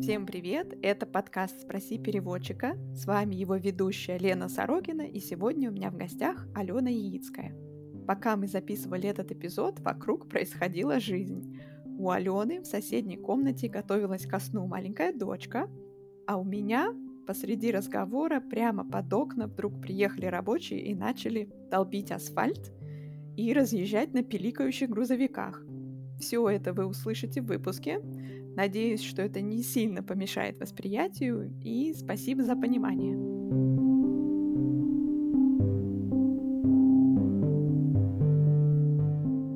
Всем привет! Это подкаст «Спроси переводчика». С вами его ведущая Лена Сорокина, и сегодня у меня в гостях Алена Яицкая. Пока мы записывали этот эпизод, вокруг происходила жизнь. У Алены в соседней комнате готовилась ко сну маленькая дочка, а у меня посреди разговора прямо под окна вдруг приехали рабочие и начали долбить асфальт и разъезжать на пиликающих грузовиках. Все это вы услышите в выпуске. Надеюсь, что это не сильно помешает восприятию, и спасибо за понимание.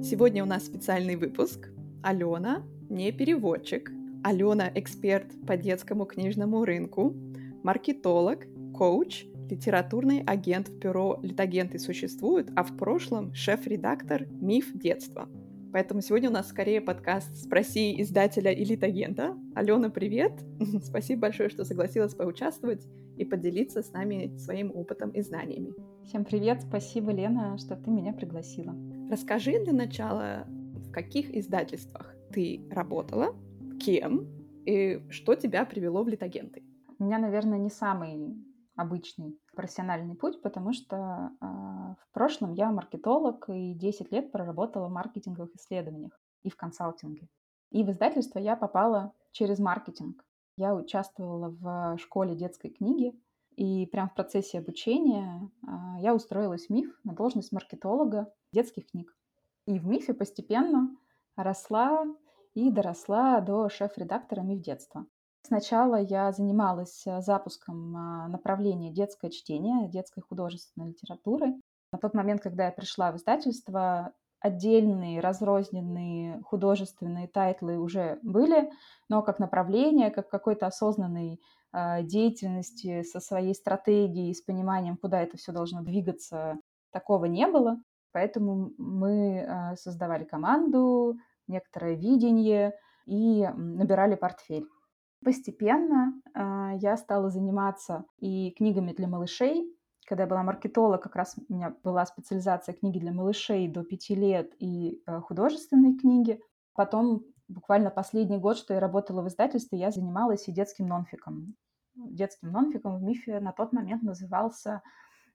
Сегодня у нас специальный выпуск. Алена не переводчик. Алена эксперт по детскому книжному рынку, маркетолог, коуч, литературный агент в бюро «Литагенты существуют», а в прошлом шеф-редактор «Миф детства». Поэтому сегодня у нас скорее подкаст «Спроси издателя и литагента». Алена, привет! Спасибо большое, что согласилась поучаствовать и поделиться с нами своим опытом и знаниями. Всем привет! Спасибо, Лена, что ты меня пригласила. Расскажи для начала, в каких издательствах ты работала, кем и что тебя привело в литагенты? У меня, наверное, не самый обычный профессиональный путь, потому что э, в прошлом я маркетолог и 10 лет проработала в маркетинговых исследованиях и в консалтинге. И в издательство я попала через маркетинг. Я участвовала в школе детской книги, и прямо в процессе обучения э, я устроилась в МИФ на должность маркетолога детских книг. И в МИФе постепенно росла и доросла до шеф-редактора МИФ детства. Сначала я занималась э, запуском а, направления детское чтение, детской художественной литературы. На тот момент, когда я пришла в издательство, отдельные разрозненные художественные тайтлы уже были, но как направление, как какой-то осознанной э, деятельности со своей стратегией, с пониманием, куда это все должно двигаться, такого не было. Поэтому мы э, создавали команду, некоторое видение и набирали портфель. Постепенно э, я стала заниматься и книгами для малышей. Когда я была маркетолог, как раз у меня была специализация книги для малышей до пяти лет и э, художественные книги. Потом, буквально последний год, что я работала в издательстве, я занималась и детским нонфиком. Детским нонфиком в МИФе на тот момент назывался,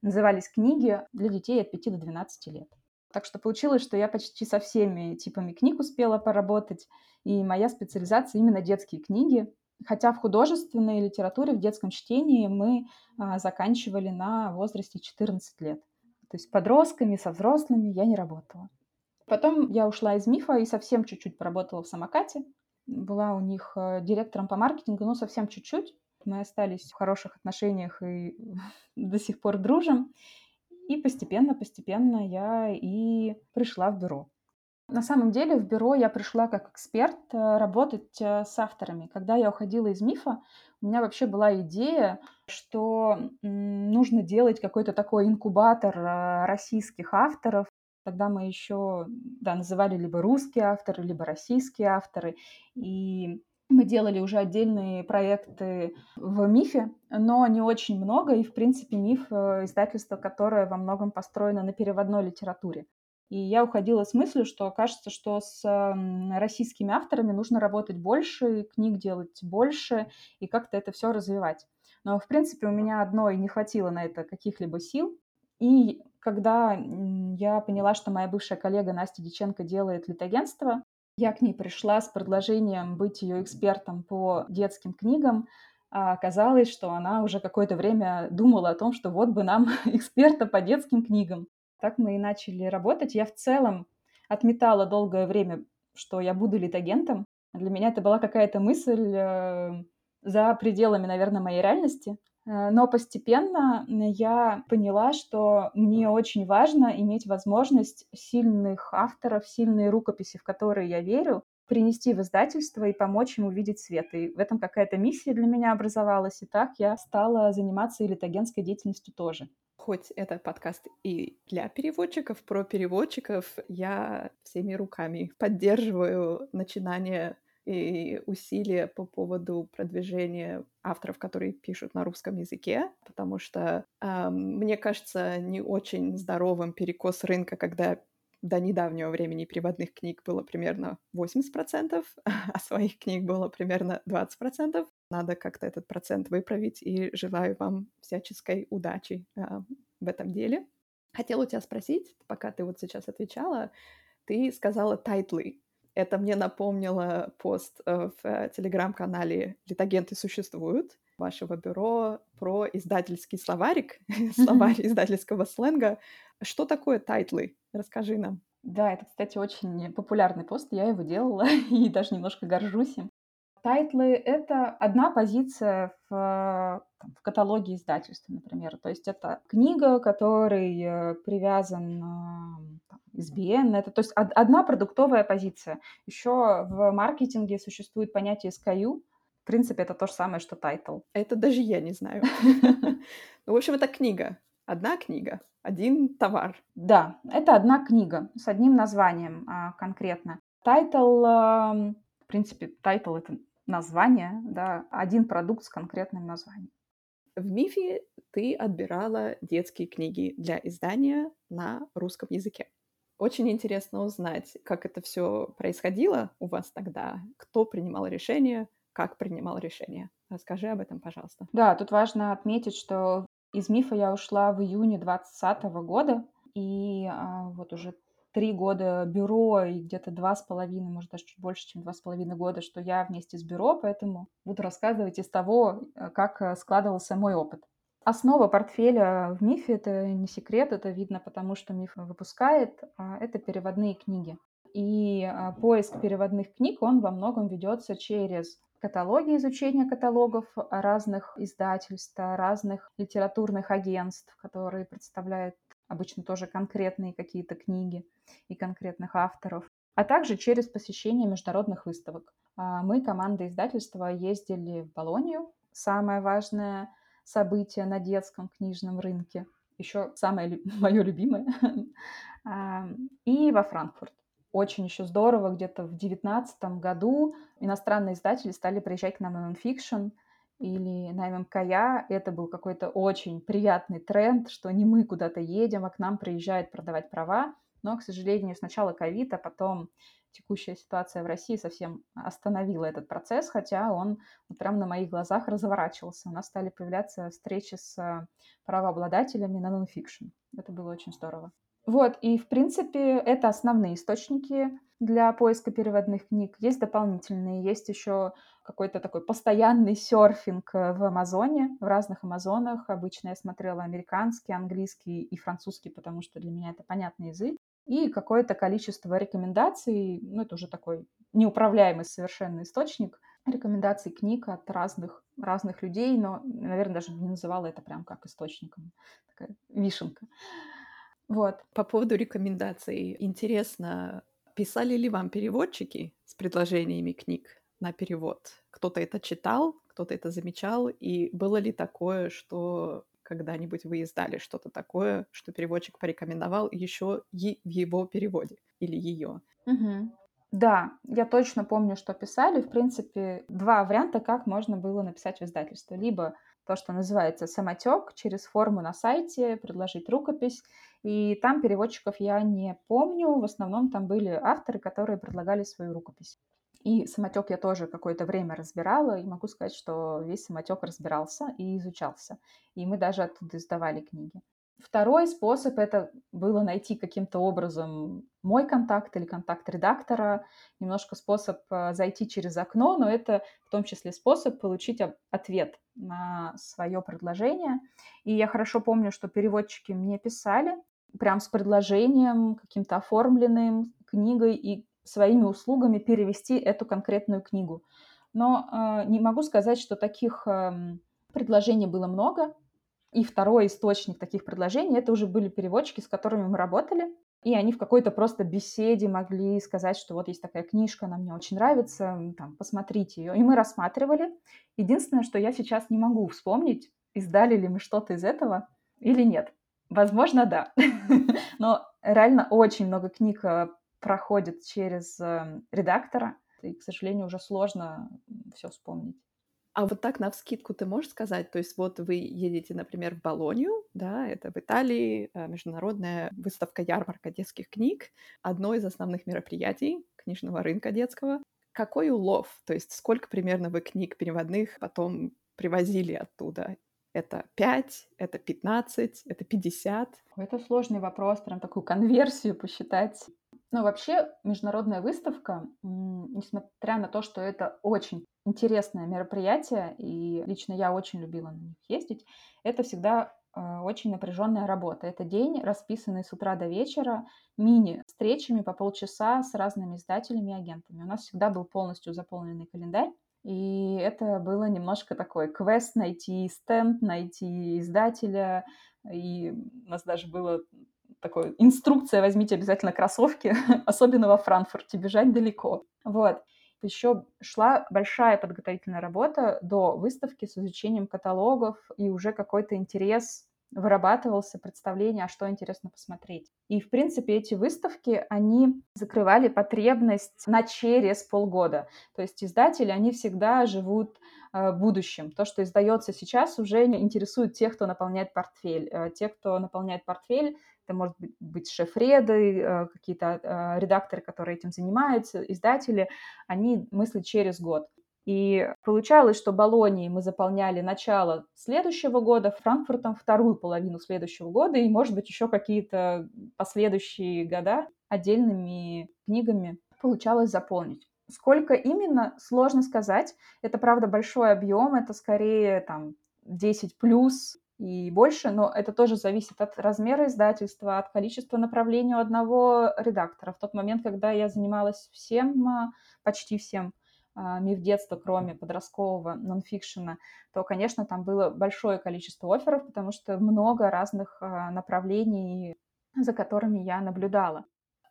назывались книги для детей от 5 до 12 лет. Так что получилось, что я почти со всеми типами книг успела поработать, и моя специализация именно детские книги, Хотя в художественной литературе, в детском чтении мы а, заканчивали на возрасте 14 лет. То есть подростками, со взрослыми я не работала. Потом я ушла из мифа и совсем чуть-чуть поработала в самокате. Была у них э, директором по маркетингу, но совсем чуть-чуть. Мы остались в хороших отношениях и до сих пор дружим. И постепенно-постепенно я и пришла в бюро. На самом деле в бюро я пришла как эксперт э, работать э, с авторами. Когда я уходила из мифа, у меня вообще была идея, что нужно делать какой-то такой инкубатор э, российских авторов. Тогда мы еще да, называли либо русские авторы, либо российские авторы. И мы делали уже отдельные проекты в МИФе, но не очень много. И, в принципе, МИФ — издательство, которое во многом построено на переводной литературе. И я уходила с мыслью, что кажется, что с российскими авторами нужно работать больше, книг делать больше и как-то это все развивать. Но, в принципе, у меня одной не хватило на это каких-либо сил. И когда я поняла, что моя бывшая коллега Настя Диченко делает литагентство, я к ней пришла с предложением быть ее экспертом по детским книгам, а оказалось, что она уже какое-то время думала о том, что вот бы нам эксперта по детским книгам. Так мы и начали работать. Я в целом отметала долгое время, что я буду литагентом. Для меня это была какая-то мысль э, за пределами, наверное, моей реальности. Э, но постепенно я поняла, что мне очень важно иметь возможность сильных авторов, сильные рукописи, в которые я верю, принести в издательство и помочь ему видеть свет. И в этом какая-то миссия для меня образовалась. И так я стала заниматься и деятельностью тоже хоть это подкаст и для переводчиков, про переводчиков, я всеми руками поддерживаю начинание и усилия по поводу продвижения авторов, которые пишут на русском языке, потому что э, мне кажется не очень здоровым перекос рынка, когда до недавнего времени переводных книг было примерно 80%, а своих книг было примерно 20%. Надо как-то этот процент выправить, и желаю вам всяческой удачи э, в этом деле. Хотела у тебя спросить, пока ты вот сейчас отвечала, ты сказала тайтлы. Это мне напомнило пост э, в телеграм-канале «Литагенты существуют» вашего бюро про издательский словарик, словарь издательского сленга. Что такое тайтлы? Расскажи нам. Да, это, кстати, очень популярный пост, я его делала и даже немножко горжусь им. Тайтлы — это одна позиция в, там, в каталоге издательства, например. То есть это книга, которой э, привязан там, ISBN. Это, то есть одна продуктовая позиция. Еще в маркетинге существует понятие SKU. В принципе, это то же самое, что тайтл. Это даже я не знаю. Ну, в общем, это книга. Одна книга, один товар. Да, это одна книга с одним названием а, конкретно. Тайтл, в принципе, тайтл — это название, да, один продукт с конкретным названием. В МИФе ты отбирала детские книги для издания на русском языке. Очень интересно узнать, как это все происходило у вас тогда, кто принимал решение, как принимал решение. Расскажи об этом, пожалуйста. Да, тут важно отметить, что из МИФа я ушла в июне 2020 года, и а, вот уже три года бюро и где-то два с половиной, может даже чуть больше, чем два с половиной года, что я вместе с бюро, поэтому буду рассказывать из того, э, как э, складывался мой опыт. Основа портфеля в МИФе, это не секрет, это видно потому, что МИФ выпускает, а, это переводные книги. И а, поиск переводных книг, он во многом ведется через каталоги изучения каталогов разных издательств, разных литературных агентств, которые представляют обычно тоже конкретные какие-то книги и конкретных авторов, а также через посещение международных выставок. А, мы, команда издательства, ездили в Болонию, самое важное событие на детском книжном рынке, еще самое мое любимое, а, и во Франкфурт. Очень еще здорово, где-то в 2019 году иностранные издатели стали приезжать к нам на нонфикшн, или на ММКЯ, это был какой-то очень приятный тренд, что не мы куда-то едем, а к нам приезжают продавать права. Но, к сожалению, сначала ковид, а потом текущая ситуация в России совсем остановила этот процесс, хотя он вот прямо на моих глазах разворачивался. У нас стали появляться встречи с правообладателями на нонфикшн. Это было очень здорово. Вот, и, в принципе, это основные источники для поиска переводных книг. Есть дополнительные, есть еще какой-то такой постоянный серфинг э, в Амазоне, в разных Амазонах. Обычно я смотрела американский, английский и французский, потому что для меня это понятный язык. И какое-то количество рекомендаций, ну, это уже такой неуправляемый совершенно источник, рекомендаций книг от разных, разных людей, но, наверное, даже не называла это прям как источником. Такая вишенка. Вот. По поводу рекомендаций. Интересно, писали ли вам переводчики с предложениями книг? на перевод. Кто-то это читал, кто-то это замечал, и было ли такое, что когда-нибудь вы издали что-то такое, что переводчик порекомендовал еще и в его переводе или ее? Угу. Да, я точно помню, что писали. В принципе, два варианта, как можно было написать в издательство. Либо то, что называется самотек, через форму на сайте, предложить рукопись. И там переводчиков я не помню. В основном там были авторы, которые предлагали свою рукопись. И самотек я тоже какое-то время разбирала, и могу сказать, что весь самотек разбирался и изучался. И мы даже оттуда издавали книги. Второй способ это было найти каким-то образом мой контакт или контакт редактора, немножко способ э, зайти через окно, но это в том числе способ получить ответ на свое предложение. И я хорошо помню, что переводчики мне писали прям с предложением каким-то оформленным, книгой, и своими услугами перевести эту конкретную книгу. Но э, не могу сказать, что таких э, предложений было много. И второй источник таких предложений это уже были переводчики, с которыми мы работали. И они в какой-то просто беседе могли сказать, что вот есть такая книжка, она мне очень нравится, там, посмотрите ее. И мы рассматривали. Единственное, что я сейчас не могу вспомнить, издали ли мы что-то из этого или нет. Возможно, да. Но реально очень много книг э, проходит через эм, редактора, и, к сожалению, уже сложно все вспомнить. А вот так навскидку ты можешь сказать, то есть вот вы едете, например, в Болонью, да, это в Италии э, международная выставка-ярмарка детских книг, одно из основных мероприятий книжного рынка детского. Какой улов? То есть сколько примерно вы книг переводных потом привозили оттуда? Это 5, это 15, это 50? Это сложный вопрос, прям такую конверсию посчитать. Ну, вообще, международная выставка, несмотря на то, что это очень интересное мероприятие, и лично я очень любила на них ездить, это всегда э, очень напряженная работа. Это день, расписанный с утра до вечера, мини-встречами по полчаса с разными издателями и агентами. У нас всегда был полностью заполненный календарь, и это было немножко такой квест найти стенд, найти издателя, и у нас даже было такое инструкция, возьмите обязательно кроссовки, особенно во Франкфурте, бежать далеко. Вот. Еще шла большая подготовительная работа до выставки с изучением каталогов и уже какой-то интерес вырабатывался представление, а что интересно посмотреть. И, в принципе, эти выставки, они закрывали потребность на через полгода. То есть издатели, они всегда живут э, будущим. То, что издается сейчас, уже не интересует тех, кто наполняет портфель. Э, те, кто наполняет портфель, это может быть, шеф-реды, э, какие-то э, редакторы, которые этим занимаются, издатели, они мыслят через год. И получалось, что Болонией мы заполняли начало следующего года, Франкфуртом вторую половину следующего года, и, может быть, еще какие-то последующие года отдельными книгами получалось заполнить. Сколько именно, сложно сказать. Это, правда, большой объем, это скорее там 10 плюс и больше, но это тоже зависит от размера издательства, от количества направлений у одного редактора. В тот момент, когда я занималась всем, а, почти всем, миф детства, кроме подросткового нонфикшена, то, конечно, там было большое количество офферов, потому что много разных а, направлений, за которыми я наблюдала.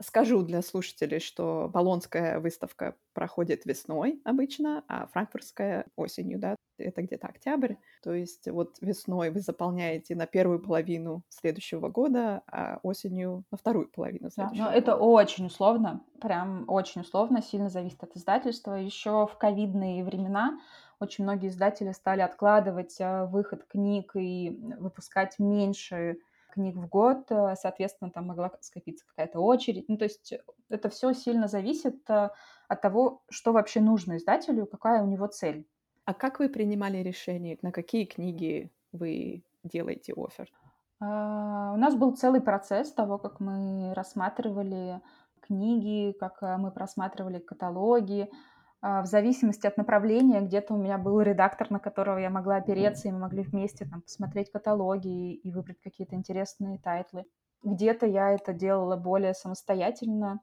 Скажу для слушателей, что Болонская выставка проходит весной обычно, а франкфуртская осенью, да, это где-то октябрь. То есть вот весной вы заполняете на первую половину следующего года, а осенью на вторую половину следующего да, но это очень условно, прям очень условно, сильно зависит от издательства. Еще в ковидные времена очень многие издатели стали откладывать а, выход книг и выпускать меньше книг в год, э, соответственно, там могла скопиться какая-то очередь. Ну, то есть это все сильно зависит э, от того, что вообще нужно издателю, какая у него цель. А как вы принимали решение, на какие книги вы делаете офер? А, у нас был целый процесс того, как мы рассматривали книги, как э, мы просматривали каталоги, в зависимости от направления, где-то у меня был редактор, на которого я могла опереться, и мы могли вместе там посмотреть каталоги и выбрать какие-то интересные тайтлы. Где-то я это делала более самостоятельно,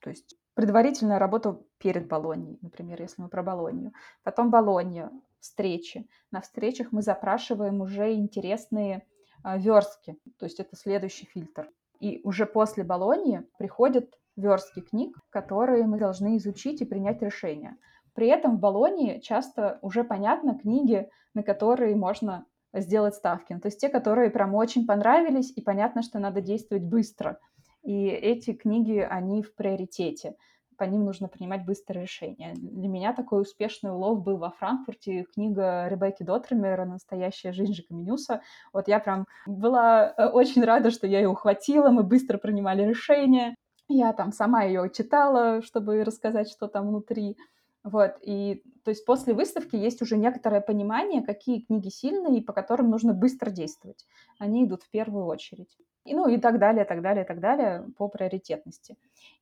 то есть предварительная работа перед Болоньей, например, если мы про Болонью. Потом Болонья, встречи. На встречах мы запрашиваем уже интересные э, верстки, то есть это следующий фильтр. И уже после Болоньи приходят верстки книг, которые мы должны изучить и принять решение. При этом в Болонии часто уже понятно книги, на которые можно сделать ставки. Ну, то есть те, которые прям очень понравились, и понятно, что надо действовать быстро. И эти книги, они в приоритете. По ним нужно принимать быстрое решение. Для меня такой успешный улов был во Франкфурте книга Ребекки Доттремера «Настоящая жизнь Жека Менюса». Вот я прям была э, очень рада, что я ее ухватила, мы быстро принимали решение. Я там сама ее читала, чтобы рассказать, что там внутри. Вот, и то есть после выставки есть уже некоторое понимание, какие книги сильные и по которым нужно быстро действовать. Они идут в первую очередь. И, ну и так далее, так далее, так далее по приоритетности.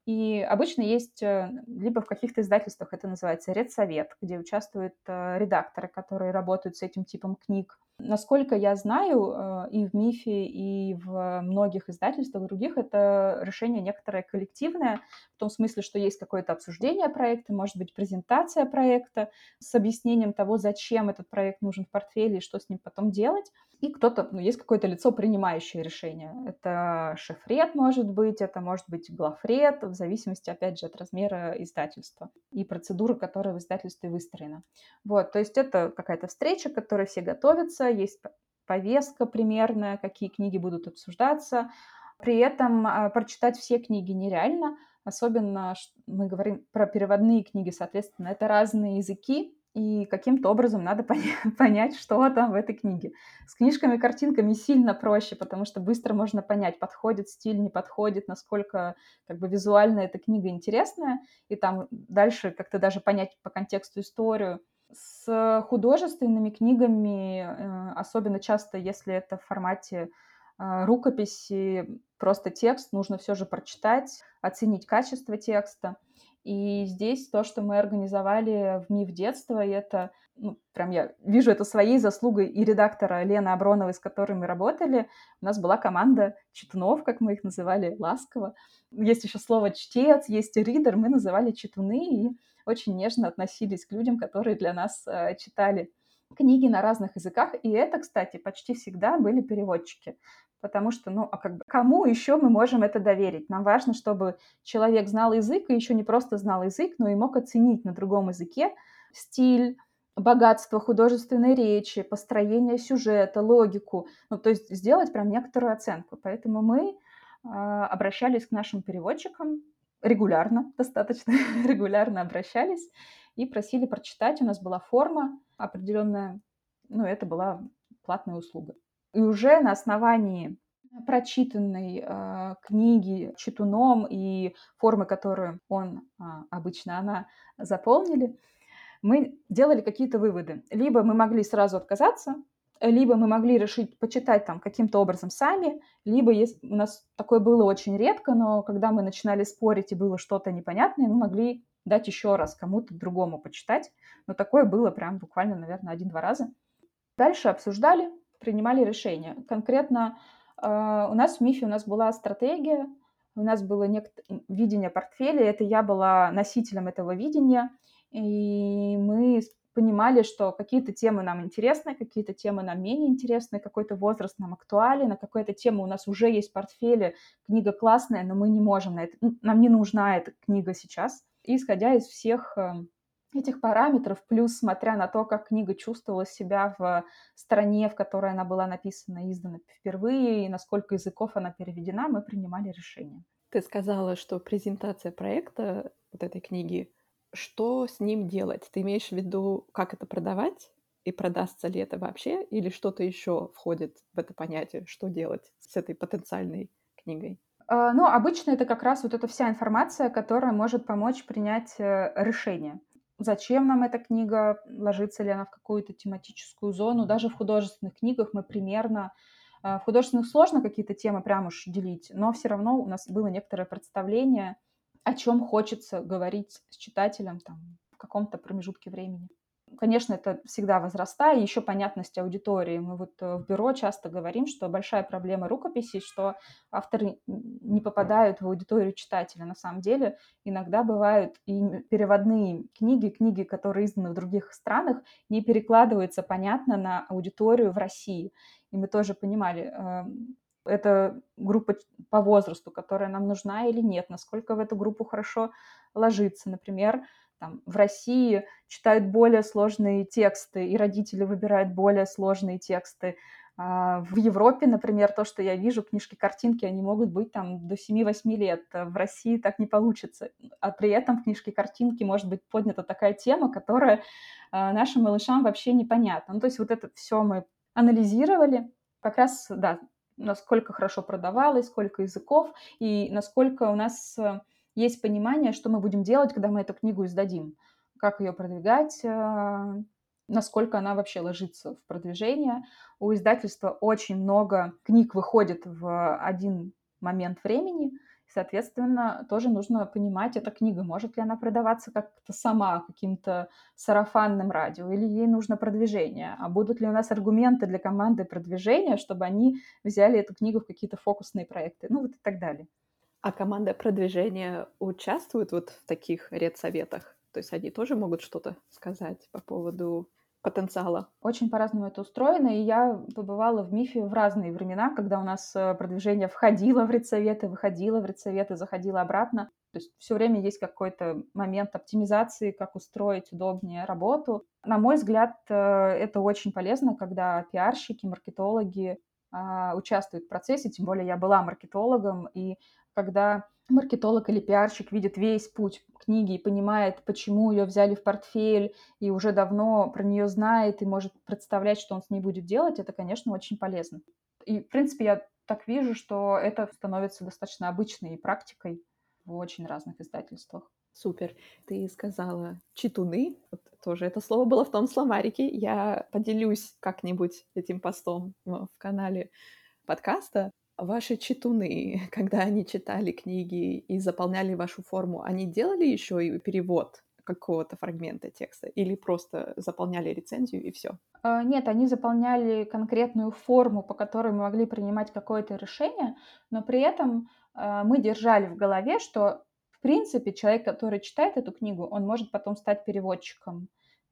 И обычно есть э, либо в каких-то издательствах это называется редсовет, где участвуют э, редакторы, которые работают с этим типом книг, Насколько я знаю, э, и в МИФе, и в многих издательствах других это решение некоторое коллективное, в том смысле, что есть какое-то обсуждение проекта, может быть, презентация проекта с объяснением того, зачем этот проект нужен в портфеле и что с ним потом делать. И кто-то, ну, есть какое-то лицо, принимающее решение. Это шефред, может быть, это может быть главред, в зависимости, опять же, от размера издательства и процедуры, которая в издательстве выстроена. Вот, то есть это какая-то встреча, к которой все готовятся, есть повестка примерная, какие книги будут обсуждаться. При этом а, прочитать все книги нереально, особенно мы говорим про переводные книги, соответственно, это разные языки, и каким-то образом надо понять, что там в этой книге. С книжками, картинками сильно проще, потому что быстро можно понять, подходит стиль, не подходит, насколько как бы визуально эта книга интересная, и там дальше как-то даже понять по контексту историю. С художественными книгами, э, особенно часто, если это в формате э, рукописи, просто текст, нужно все же прочитать, оценить качество текста. И здесь то, что мы организовали в МИФ детства, и это, ну, прям я вижу это своей заслугой и редактора Лены Аброновой, с которой мы работали. У нас была команда читунов, как мы их называли, ласково. Есть еще слово чтец, есть ридер, мы называли читуны и очень нежно относились к людям, которые для нас э, читали книги на разных языках. И это, кстати, почти всегда были переводчики потому что, ну, а как бы кому еще мы можем это доверить? Нам важно, чтобы человек знал язык, и еще не просто знал язык, но и мог оценить на другом языке стиль, богатство художественной речи, построение сюжета, логику, ну, то есть сделать прям некоторую оценку. Поэтому мы э, обращались к нашим переводчикам регулярно, достаточно регулярно обращались и просили прочитать. У нас была форма определенная, ну, это была платная услуга. И уже на основании прочитанной э, книги читуном и формы, которую он, э, обычно она, заполнили, мы делали какие-то выводы. Либо мы могли сразу отказаться, либо мы могли решить почитать там каким-то образом сами, либо если у нас такое было очень редко, но когда мы начинали спорить и было что-то непонятное, мы могли дать еще раз кому-то другому почитать. Но такое было прям буквально, наверное, один-два раза. Дальше обсуждали, принимали решения. Конкретно э, у нас в МИФе у нас была стратегия, у нас было нект... видение портфеля, это я была носителем этого видения, и мы понимали, что какие-то темы нам интересны, какие-то темы нам менее интересны, какой-то возраст нам актуален, а какая-то тема у нас уже есть в портфеле, книга классная, но мы не можем на это, нам не нужна эта книга сейчас. И исходя из всех эм, этих параметров, плюс смотря на то, как книга чувствовала себя в стране, в которой она была написана и издана впервые, и насколько языков она переведена, мы принимали решение. Ты сказала, что презентация проекта вот этой книги, что с ним делать? Ты имеешь в виду, как это продавать? И продастся ли это вообще? Или что-то еще входит в это понятие, что делать с этой потенциальной книгой? А, ну, обычно это как раз вот эта вся информация, которая может помочь принять э, решение зачем нам эта книга, ложится ли она в какую-то тематическую зону. Даже в художественных книгах мы примерно... А, в художественных сложно какие-то темы прям уж делить, но все равно у нас было некоторое представление, о чем хочется говорить с читателем там, в каком-то промежутке времени. Конечно, это всегда возрастая, еще понятность аудитории. Мы вот э, в бюро часто говорим, что большая проблема рукописи, что авторы не попадают в аудиторию читателя. На самом деле иногда бывают и переводные книги, книги, которые изданы в других странах, не перекладываются понятно на аудиторию в России. И мы тоже понимали, эм, это группа по возрасту, которая нам нужна или нет, насколько в эту группу хорошо ложится. Например, там, в России читают более сложные тексты, и родители выбирают более сложные тексты. А, в Европе, например, то, что я вижу, книжки-картинки, они могут быть там до 7-8 лет. В России так не получится. А при этом в книжке-картинки может быть поднята такая тема, которая а, нашим малышам вообще непонятна. Ну, то есть вот это все мы анализировали. Как раз, да, насколько хорошо продавалось, сколько языков, и насколько у нас есть понимание, что мы будем делать, когда мы эту книгу издадим, как ее продвигать, э, насколько она вообще ложится в продвижение. У издательства очень много книг выходит в один момент времени, соответственно, тоже нужно понимать, эта книга, может ли она продаваться как-то сама, каким-то сарафанным радио, или ей нужно продвижение, а будут ли у нас аргументы для команды продвижения, чтобы они взяли эту книгу в какие-то фокусные проекты, ну вот и так далее. А команда продвижения участвует вот в таких редсоветах? То есть они тоже могут что-то сказать по поводу потенциала? Очень по-разному это устроено, и я побывала в МИФе в разные времена, когда у нас э, продвижение входило в редсоветы, выходило в редсоветы, заходило обратно. То есть все время есть какой-то момент оптимизации, как устроить удобнее работу. На мой взгляд, э, это очень полезно, когда пиарщики, маркетологи а, участвуют в процессе, тем более я была маркетологом, и когда маркетолог или пиарщик видит весь путь книги и понимает, почему ее взяли в портфель, и уже давно про нее знает и может представлять, что он с ней будет делать, это, конечно, очень полезно. И, в принципе, я так вижу, что это становится достаточно обычной практикой в очень разных издательствах. Супер. Ты сказала читуны. Вот тоже это слово было в том словарике. Я поделюсь как-нибудь этим постом в канале подкаста. Ваши читуны, когда они читали книги и заполняли вашу форму, они делали еще и перевод какого-то фрагмента текста или просто заполняли рецензию и все? А, нет, они заполняли конкретную форму, по которой мы могли принимать какое-то решение, но при этом а, мы держали в голове, что в принципе человек, который читает эту книгу, он может потом стать переводчиком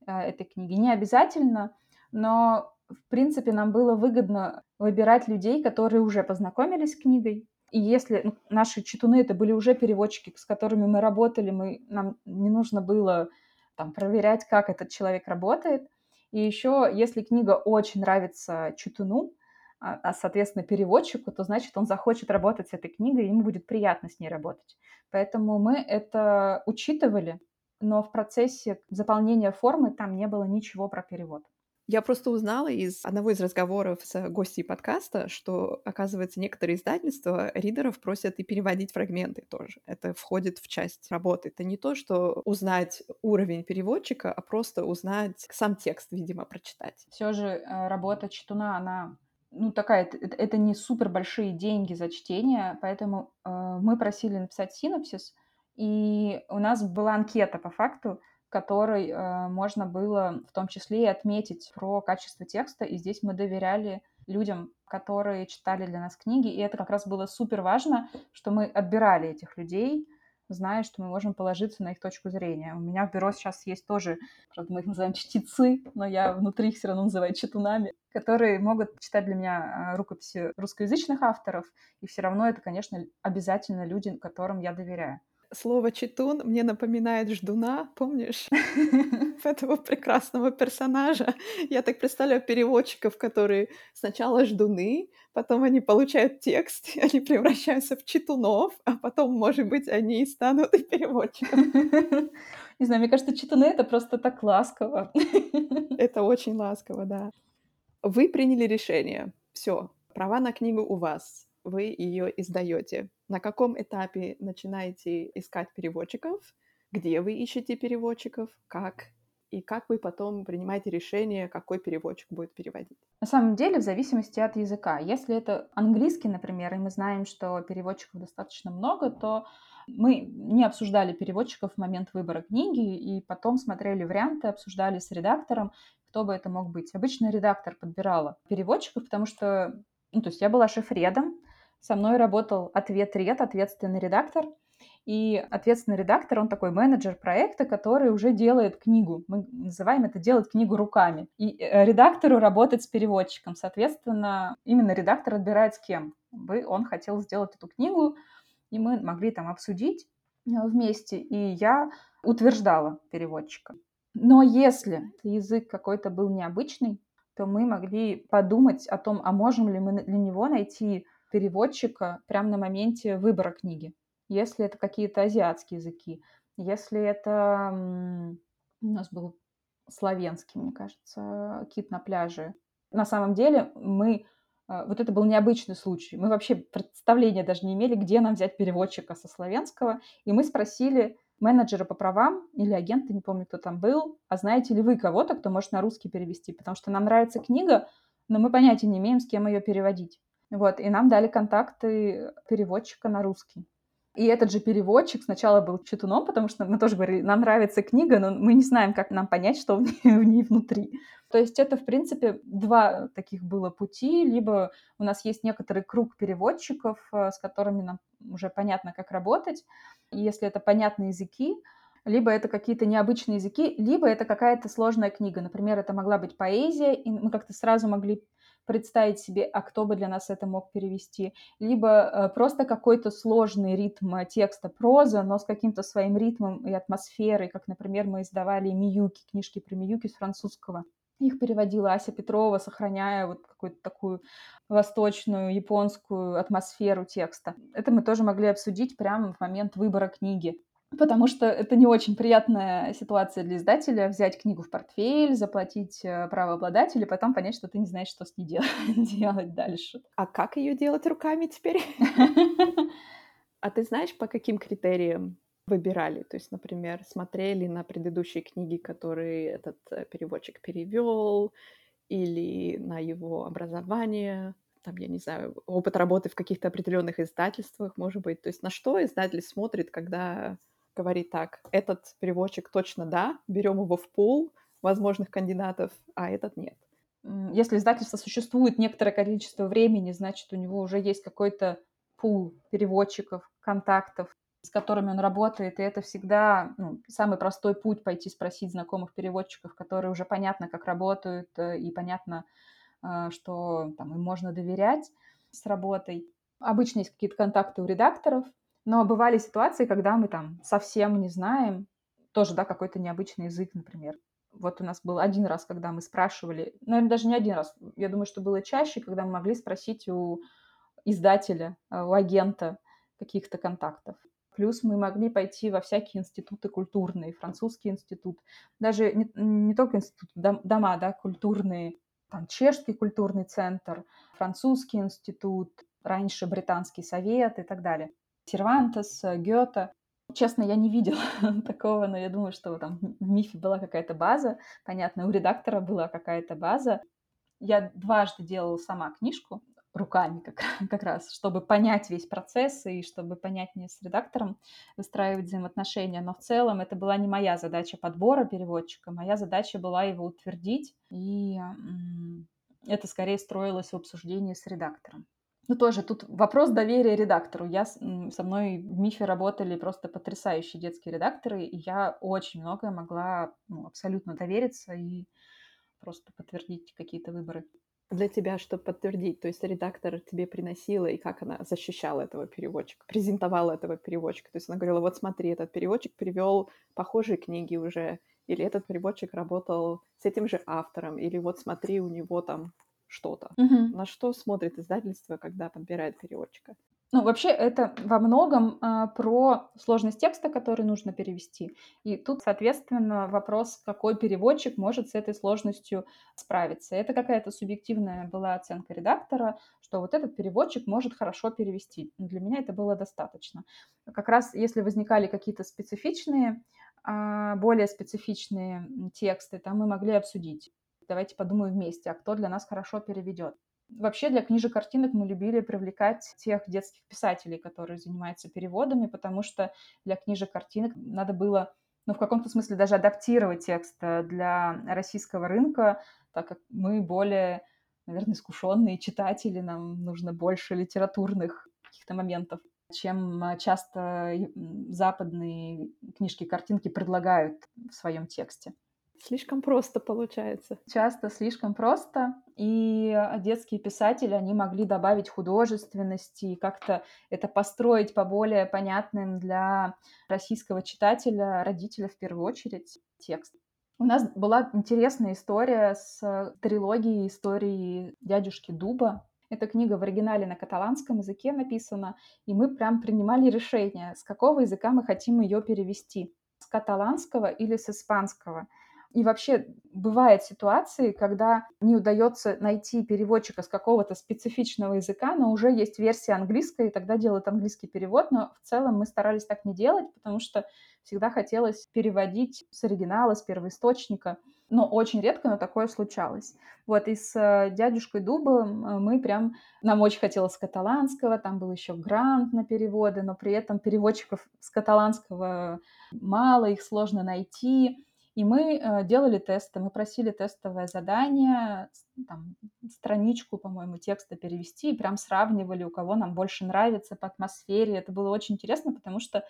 а, этой книги. Не обязательно, но в принципе нам было выгодно выбирать людей, которые уже познакомились с книгой, и если ну, наши читуны это были уже переводчики, с которыми мы работали, мы, нам не нужно было там, проверять, как этот человек работает. И еще, если книга очень нравится читуну, а, а, соответственно, переводчику, то значит, он захочет работать с этой книгой, и ему будет приятно с ней работать. Поэтому мы это учитывали, но в процессе заполнения формы там не было ничего про перевод. Я просто узнала из одного из разговоров с гостей подкаста, что, оказывается, некоторые издательства ридеров просят и переводить фрагменты тоже. Это входит в часть работы. Это не то, что узнать уровень переводчика, а просто узнать сам текст, видимо, прочитать. Все же э, работа читуна, она ну, такая, это, это не супер большие деньги за чтение, поэтому э, мы просили написать синопсис, и у нас была анкета по факту, которой э, можно было в том числе и отметить про качество текста. И здесь мы доверяли людям, которые читали для нас книги. И это как раз было супер важно, что мы отбирали этих людей, зная, что мы можем положиться на их точку зрения. У меня в бюро сейчас есть тоже, правда, мы их называем чтецы, но я внутри их все равно называю читунами, которые могут читать для меня э, рукописи русскоязычных авторов, и все равно это, конечно, обязательно люди, которым я доверяю слово «читун» мне напоминает ждуна, помнишь? Этого прекрасного персонажа. Я так представляю переводчиков, которые сначала ждуны, потом они получают текст, они превращаются в читунов, а потом, может быть, они и станут и переводчиками. Не знаю, мне кажется, читуны — это просто так ласково. Это очень ласково, да. Вы приняли решение. Все, права на книгу у вас вы ее издаете. На каком этапе начинаете искать переводчиков? Где вы ищете переводчиков? Как? И как вы потом принимаете решение, какой переводчик будет переводить? На самом деле, в зависимости от языка. Если это английский, например, и мы знаем, что переводчиков достаточно много, то мы не обсуждали переводчиков в момент выбора книги, и потом смотрели варианты, обсуждали с редактором, кто бы это мог быть. Обычно редактор подбирала переводчиков, потому что, ну, то есть я была шеф-редом, со мной работал ответ ред, ответственный редактор. И ответственный редактор, он такой менеджер проекта, который уже делает книгу. Мы называем это делать книгу руками. И э, редактору работать с переводчиком. Соответственно, именно редактор отбирает с кем бы он хотел сделать эту книгу. И мы могли там обсудить э, вместе. И я утверждала переводчика. Но если язык какой-то был необычный, то мы могли подумать о том, а можем ли мы для него найти переводчика прямо на моменте выбора книги. Если это какие-то азиатские языки, если это у нас был славянский, мне кажется, кит на пляже. На самом деле мы э, вот это был необычный случай. Мы вообще представления даже не имели, где нам взять переводчика со славянского. И мы спросили менеджера по правам или агента, не помню, кто там был, а знаете ли вы кого-то, кто может на русский перевести? Потому что нам нравится книга, но мы понятия не имеем, с кем ее переводить. Вот, и нам дали контакты переводчика на русский. И этот же переводчик сначала был читуном, потому что мы тоже говорили, нам нравится книга, но мы не знаем, как нам понять, что в ней, в ней внутри. То есть это, в принципе, два таких было пути. Либо у нас есть некоторый круг переводчиков, э, с которыми нам уже понятно, как работать. Если это понятные языки, либо это какие-то необычные языки, либо это какая-то сложная книга. Например, это могла быть поэзия, и мы как-то сразу могли представить себе, а кто бы для нас это мог перевести, либо э, просто какой-то сложный ритм э, текста проза, но с каким-то своим ритмом и атмосферой, как, например, мы издавали Миюки, книжки про Миюки с французского Их переводила Ася Петрова, сохраняя вот какую-то такую восточную, японскую атмосферу текста. Это мы тоже могли обсудить прямо в момент выбора книги. Потому что это не очень приятная ситуация для издателя взять книгу в портфель, заплатить э, правообладателю, потом понять, что ты не знаешь, что с ней делать дальше. А как ее делать руками теперь? А ты знаешь, по каким критериям выбирали? То есть, например, смотрели на предыдущие книги, которые этот э, переводчик перевел, или на его образование, там, я не знаю, опыт работы в каких-то определенных издательствах, может быть. То есть на что издатель смотрит, когда говорит так, этот переводчик точно да, берем его в пул возможных кандидатов, а этот нет. Если издательство существует некоторое количество времени, значит, у него уже есть какой-то пул переводчиков, контактов, с которыми он работает, и это всегда ну, самый простой путь пойти спросить знакомых переводчиков, которые уже понятно, как работают, э, и понятно, э, что там, им можно доверять с работой. Обычно есть какие-то контакты у редакторов, но бывали ситуации, когда мы там совсем не знаем, тоже, да, какой-то необычный язык, например. Вот у нас был один раз, когда мы спрашивали, наверное, даже не один раз, я думаю, что было чаще, когда мы могли спросить у издателя, э, у агента каких-то контактов. Плюс мы могли пойти во всякие институты культурные, французский институт, даже не, не только институт, дома, да, культурные, там чешский культурный центр, французский институт, раньше британский совет и так далее. Сервантес, э, Гёте. Честно, я не видела такого, но я думаю, что там в МИФе была какая-то база. Понятно, у редактора была какая-то база. Я дважды делала сама книжку руками как, как раз, чтобы понять весь процесс и чтобы понятнее с редактором выстраивать взаимоотношения. Но в целом это была не моя задача подбора переводчика, моя задача была его утвердить, и это скорее строилось в обсуждении с редактором. Ну, тоже тут вопрос доверия редактору. Я, со мной в МИФе работали просто потрясающие детские редакторы, и я очень многое могла ну, абсолютно довериться и просто подтвердить какие-то выборы. Для тебя, чтобы подтвердить, то есть редактор тебе приносила, и как она защищала этого переводчика, презентовала этого переводчика. То есть она говорила, вот смотри, этот переводчик перевел похожие книги уже, или этот переводчик работал с этим же автором, или вот смотри, у него там что-то. Угу. На что смотрит издательство, когда подбирает переводчика? Ну, вообще, это во многом а, про сложность текста, который нужно перевести. И тут, соответственно, вопрос, какой переводчик может с этой сложностью справиться. Это какая-то субъективная была оценка редактора, что вот этот переводчик может хорошо перевести. Для меня это было достаточно. Как раз если возникали какие-то специфичные, а, более специфичные тексты, там мы могли обсудить давайте подумаем вместе, а кто для нас хорошо переведет. Вообще для книжек картинок мы любили привлекать тех детских писателей, которые занимаются переводами, потому что для книжек картинок надо было, ну, в каком-то смысле даже адаптировать текст э, для российского рынка, так как мы более, наверное, искушенные читатели, нам нужно больше литературных каких-то моментов чем э, часто западные книжки-картинки предлагают в своем тексте. Слишком просто получается. Часто слишком просто. И а, детские писатели, они могли добавить художественности и как-то это построить по более понятным для российского читателя, родителя в первую очередь, текст. У нас была интересная история с трилогией истории дядюшки Дуба. Эта книга в оригинале на каталанском языке написана, и мы прям принимали решение, с какого языка мы хотим ее перевести. С каталанского или с испанского. И вообще бывают ситуации, когда не удается найти переводчика с какого-то специфичного языка, но уже есть версия английская, и тогда делают английский перевод, но в целом мы старались так не делать, потому что всегда хотелось переводить с оригинала, с первоисточника, но очень редко, но такое случалось. Вот и с э, «Дядюшкой Дуба» мы прям... Нам очень хотелось с каталанского, там был еще грант на переводы, но при этом переводчиков с каталанского мало, их сложно найти. И мы э, делали тесты, мы просили тестовое задание, там, страничку, по-моему, текста перевести, и прям сравнивали, у кого нам больше нравится по атмосфере. Это было очень интересно, потому что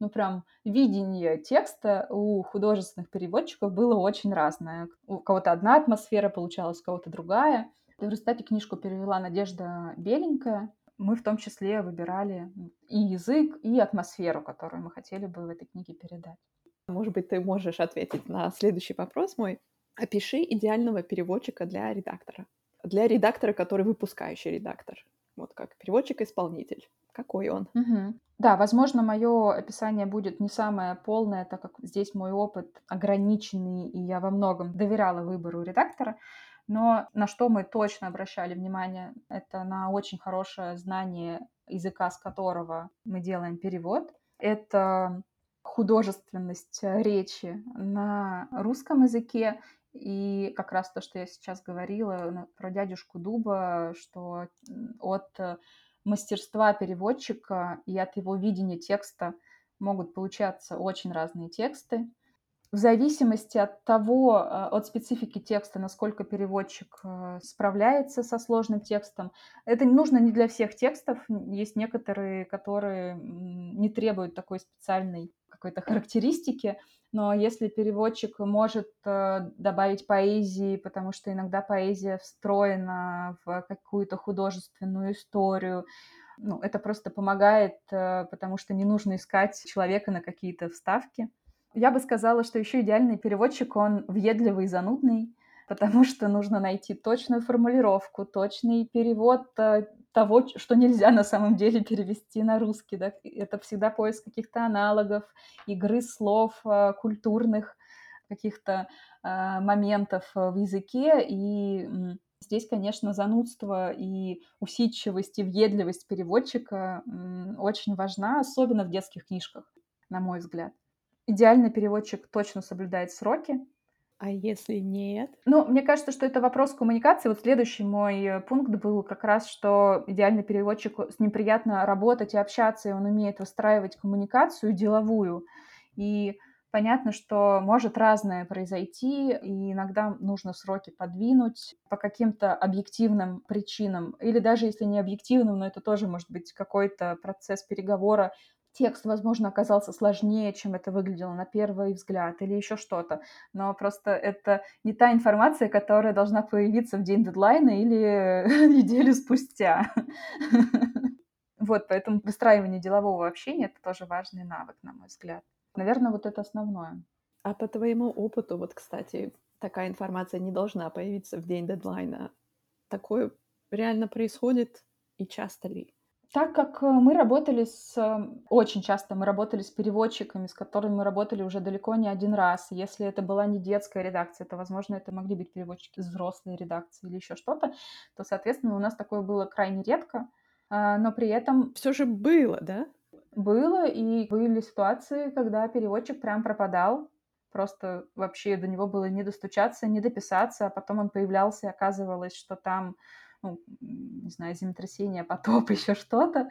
ну, прям видение текста у художественных переводчиков было очень разное. У кого-то одна атмосфера получалась, у кого-то другая. В результате книжку перевела Надежда Беленькая. Мы в том числе выбирали и язык, и атмосферу, которую мы хотели бы в этой книге передать. Может быть, ты можешь ответить на следующий вопрос мой. Опиши идеального переводчика для редактора. Для редактора, который выпускающий редактор. Вот как переводчик-исполнитель. Какой он? Мгм. Да, возможно, мое описание будет не самое полное, так как здесь мой опыт ограниченный, и я во многом доверяла выбору редактора. Но на что мы точно обращали внимание, это на очень хорошее знание языка, с которого мы делаем перевод. Это художественность речи на русском языке и как раз то, что я сейчас говорила про дядюшку Дуба, что от мастерства переводчика и от его видения текста могут получаться очень разные тексты. В зависимости от того, э, от специфики текста, насколько переводчик э, справляется со сложным текстом, это нужно не для всех текстов. Есть некоторые, которые не требуют такой специальной какой-то характеристики, но если переводчик может э, добавить поэзии, потому что иногда поэзия встроена в какую-то художественную историю, ну, это просто помогает, э, потому что не нужно искать человека на какие-то вставки. Я бы сказала, что еще идеальный переводчик, он въедливый и занудный, потому что нужно найти точную формулировку, точный перевод э, того, что нельзя на самом деле перевести на русский. Да? Это всегда поиск каких-то аналогов, игры слов, э, культурных каких-то э, моментов в языке. И здесь, конечно, занудство и усидчивость и въедливость переводчика очень важна, особенно в детских книжках, на мой взгляд. Идеальный переводчик точно соблюдает сроки, а если нет? Ну, мне кажется, что это вопрос коммуникации. Вот следующий мой пункт был как раз, что идеальный переводчик, с ним приятно работать и общаться, и он умеет выстраивать коммуникацию деловую. И понятно, что может разное произойти, и иногда нужно сроки подвинуть по каким-то объективным причинам, или даже если не объективным, но это тоже может быть какой-то процесс переговора текст, возможно, оказался сложнее, чем это выглядело на первый взгляд, или еще что-то. Но просто это не та информация, которая должна появиться в день дедлайна или неделю спустя. Вот, поэтому выстраивание делового общения — это тоже важный навык, на мой взгляд. Наверное, вот это основное. А по твоему опыту, вот, кстати, такая информация не должна появиться в день дедлайна. Такое реально происходит и часто ли? Так как э, мы работали с эм, очень часто мы работали с переводчиками, с которыми мы работали уже далеко не один раз. Если это была не детская редакция, то, возможно, это могли быть переводчики из взрослой редакции или еще что-то, то, соответственно, у нас такое было крайне редко. А, но при этом... Все же было, да? Было, и были ситуации, когда переводчик прям пропадал, просто вообще до него было не достучаться, не дописаться, а потом он появлялся, и оказывалось, что там ну, не знаю, землетрясение, потоп, еще что-то,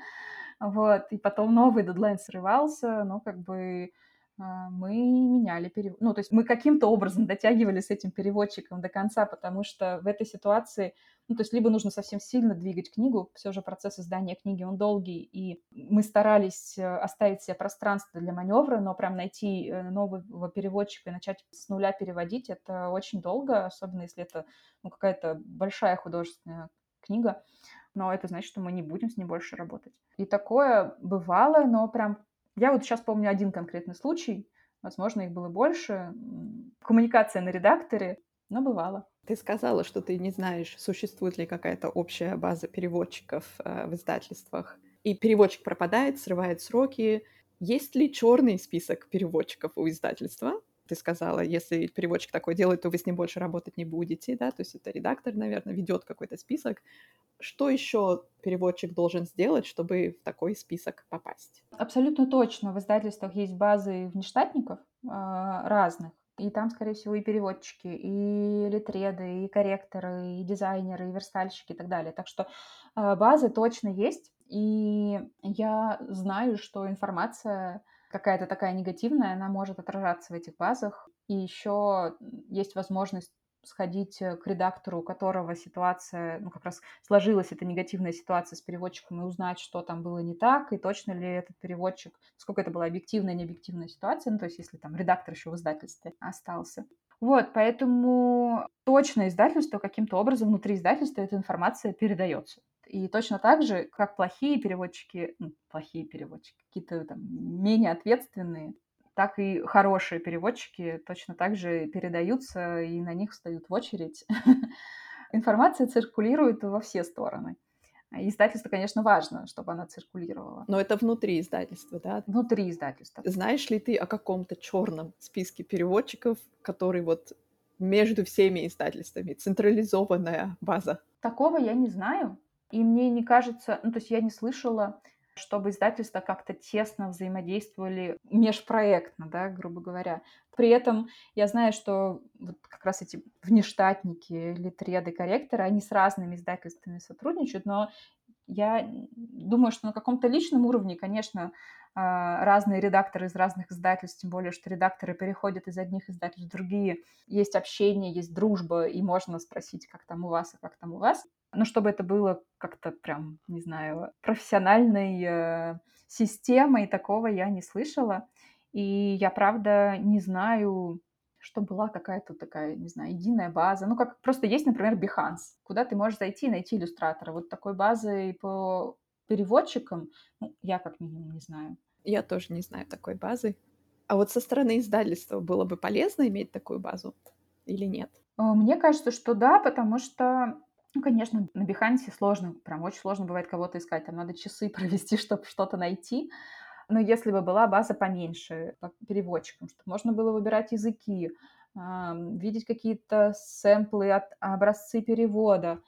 вот, и потом новый дедлайн срывался, но как бы а, мы меняли перевод. Ну, то есть мы каким-то образом дотягивали с этим переводчиком до конца, потому что в этой ситуации, ну, то есть либо нужно совсем сильно двигать книгу, все же процесс издания книги, он долгий, и мы старались э, оставить себе пространство для маневра, но прям найти э, нового переводчика и начать с нуля переводить, это очень долго, особенно если это ну, какая-то большая художественная книга, но это значит, что мы не будем с ней больше работать. И такое бывало, но прям... Я вот сейчас помню один конкретный случай, возможно, их было больше. Коммуникация на редакторе, но бывало. Ты сказала, что ты не знаешь, существует ли какая-то общая база переводчиков э, в издательствах. И переводчик пропадает, срывает сроки. Есть ли черный список переводчиков у издательства? Ты сказала, если переводчик такой делает, то вы с ним больше работать не будете, да, то есть это редактор, наверное, ведет какой-то список. Что еще переводчик должен сделать, чтобы в такой список попасть? Абсолютно точно. В издательствах есть базы внештатников э, разных. И там, скорее всего, и переводчики, и литреды, и корректоры, и дизайнеры, и верстальщики и так далее. Так что э, базы точно есть. И я знаю, что информация какая-то такая негативная, она может отражаться в этих базах. И еще есть возможность сходить э, к редактору, у которого ситуация, ну, как раз сложилась эта негативная ситуация с переводчиком, и узнать, что там было не так, и точно ли этот переводчик, сколько это была объективная, необъективная ситуация, ну, то есть если там редактор еще в издательстве остался. Вот, поэтому точно издательство каким-то образом внутри издательства эта информация передается. И точно так же, как плохие переводчики, ну, плохие переводчики, какие-то там менее ответственные, так и хорошие переводчики точно так же передаются, и на них встают в очередь. Информация циркулирует во все стороны. Издательство, конечно, важно, чтобы она циркулировала. Но это внутри издательства, да? Внутри издательства. Знаешь ли ты о каком-то черном списке переводчиков, который вот между всеми издательствами, централизованная база? Такого я не знаю. И мне не кажется, ну то есть я не слышала, чтобы издательства как-то тесно взаимодействовали межпроектно, да, грубо говоря. При этом я знаю, что вот как раз эти внештатники, литреды, корректоры, они с разными издательствами сотрудничают, но я думаю, что на каком-то личном уровне, конечно, а, разные редакторы из разных издательств, тем более, что редакторы переходят из одних издательств в другие. Есть общение, есть дружба, и можно спросить, как там у вас, и как там у вас. Но чтобы это было как-то прям, не знаю, профессиональной э, системой, такого я не слышала. И я, правда, не знаю, что была какая-то такая, не знаю, единая база. Ну, как просто есть, например, Behance, куда ты можешь зайти и найти иллюстратора. Вот такой базы по переводчикам, ну, я как минимум не знаю. Я тоже не знаю такой базы. А вот со стороны издательства было бы полезно иметь такую базу или нет? А, мне кажется, что да, потому что, ну, конечно, на Behance сложно, прям очень сложно бывает кого-то искать. Там надо часы провести, чтобы что-то найти. Но если бы была база поменьше по переводчикам, чтобы можно было выбирать языки, видеть какие-то сэмплы, от, образцы перевода,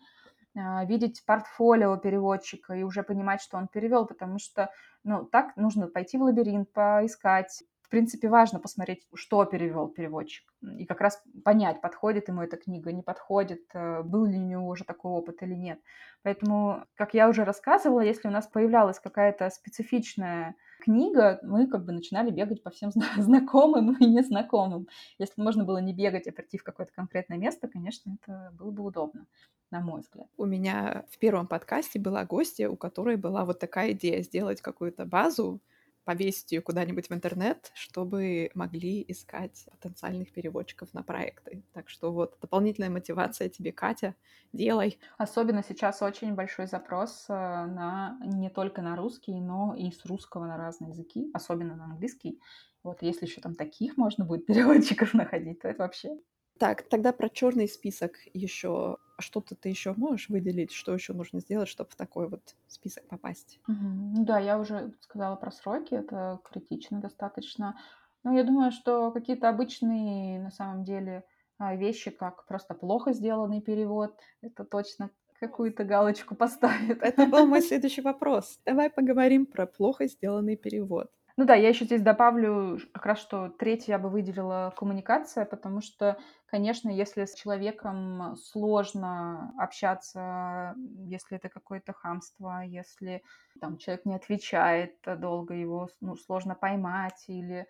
а, видеть портфолио переводчика и уже понимать, что он перевел, потому что, ну, так нужно пойти в лабиринт, поискать. В принципе, важно посмотреть, что перевел переводчик, и как раз понять, подходит ему эта книга, не подходит, э, был ли у него уже такой опыт или нет. Поэтому, как я уже рассказывала, если у нас появлялась какая-то специфичная книга, мы как бы начинали бегать по всем знакомым и незнакомым. Если можно было не бегать, а прийти в какое-то конкретное место, конечно, это было бы удобно, на мой взгляд. У меня в первом подкасте была гостья, у которой была вот такая идея сделать какую-то базу, повесить ее куда-нибудь в интернет, чтобы могли искать потенциальных переводчиков на проекты. Так что вот дополнительная мотивация тебе, Катя, делай. Особенно сейчас очень большой запрос э, на не только на русский, но и с русского на разные языки, особенно на английский. Вот если еще там таких можно будет переводчиков находить, то это вообще так, тогда про черный список еще. Что-то ты еще можешь выделить, что еще нужно сделать, чтобы в такой вот список попасть? Угу. Ну да, я уже сказала про сроки, это критично достаточно. Но я думаю, что какие-то обычные на самом деле а, вещи, как просто плохо сделанный перевод, это точно какую-то галочку поставит. Это был мой следующий вопрос. Давай поговорим про плохо сделанный перевод. Ну да, я еще здесь добавлю как раз, что третье я бы выделила коммуникация, потому что, конечно, если с человеком сложно общаться, если это какое-то хамство, если там человек не отвечает долго, его ну, сложно поймать или,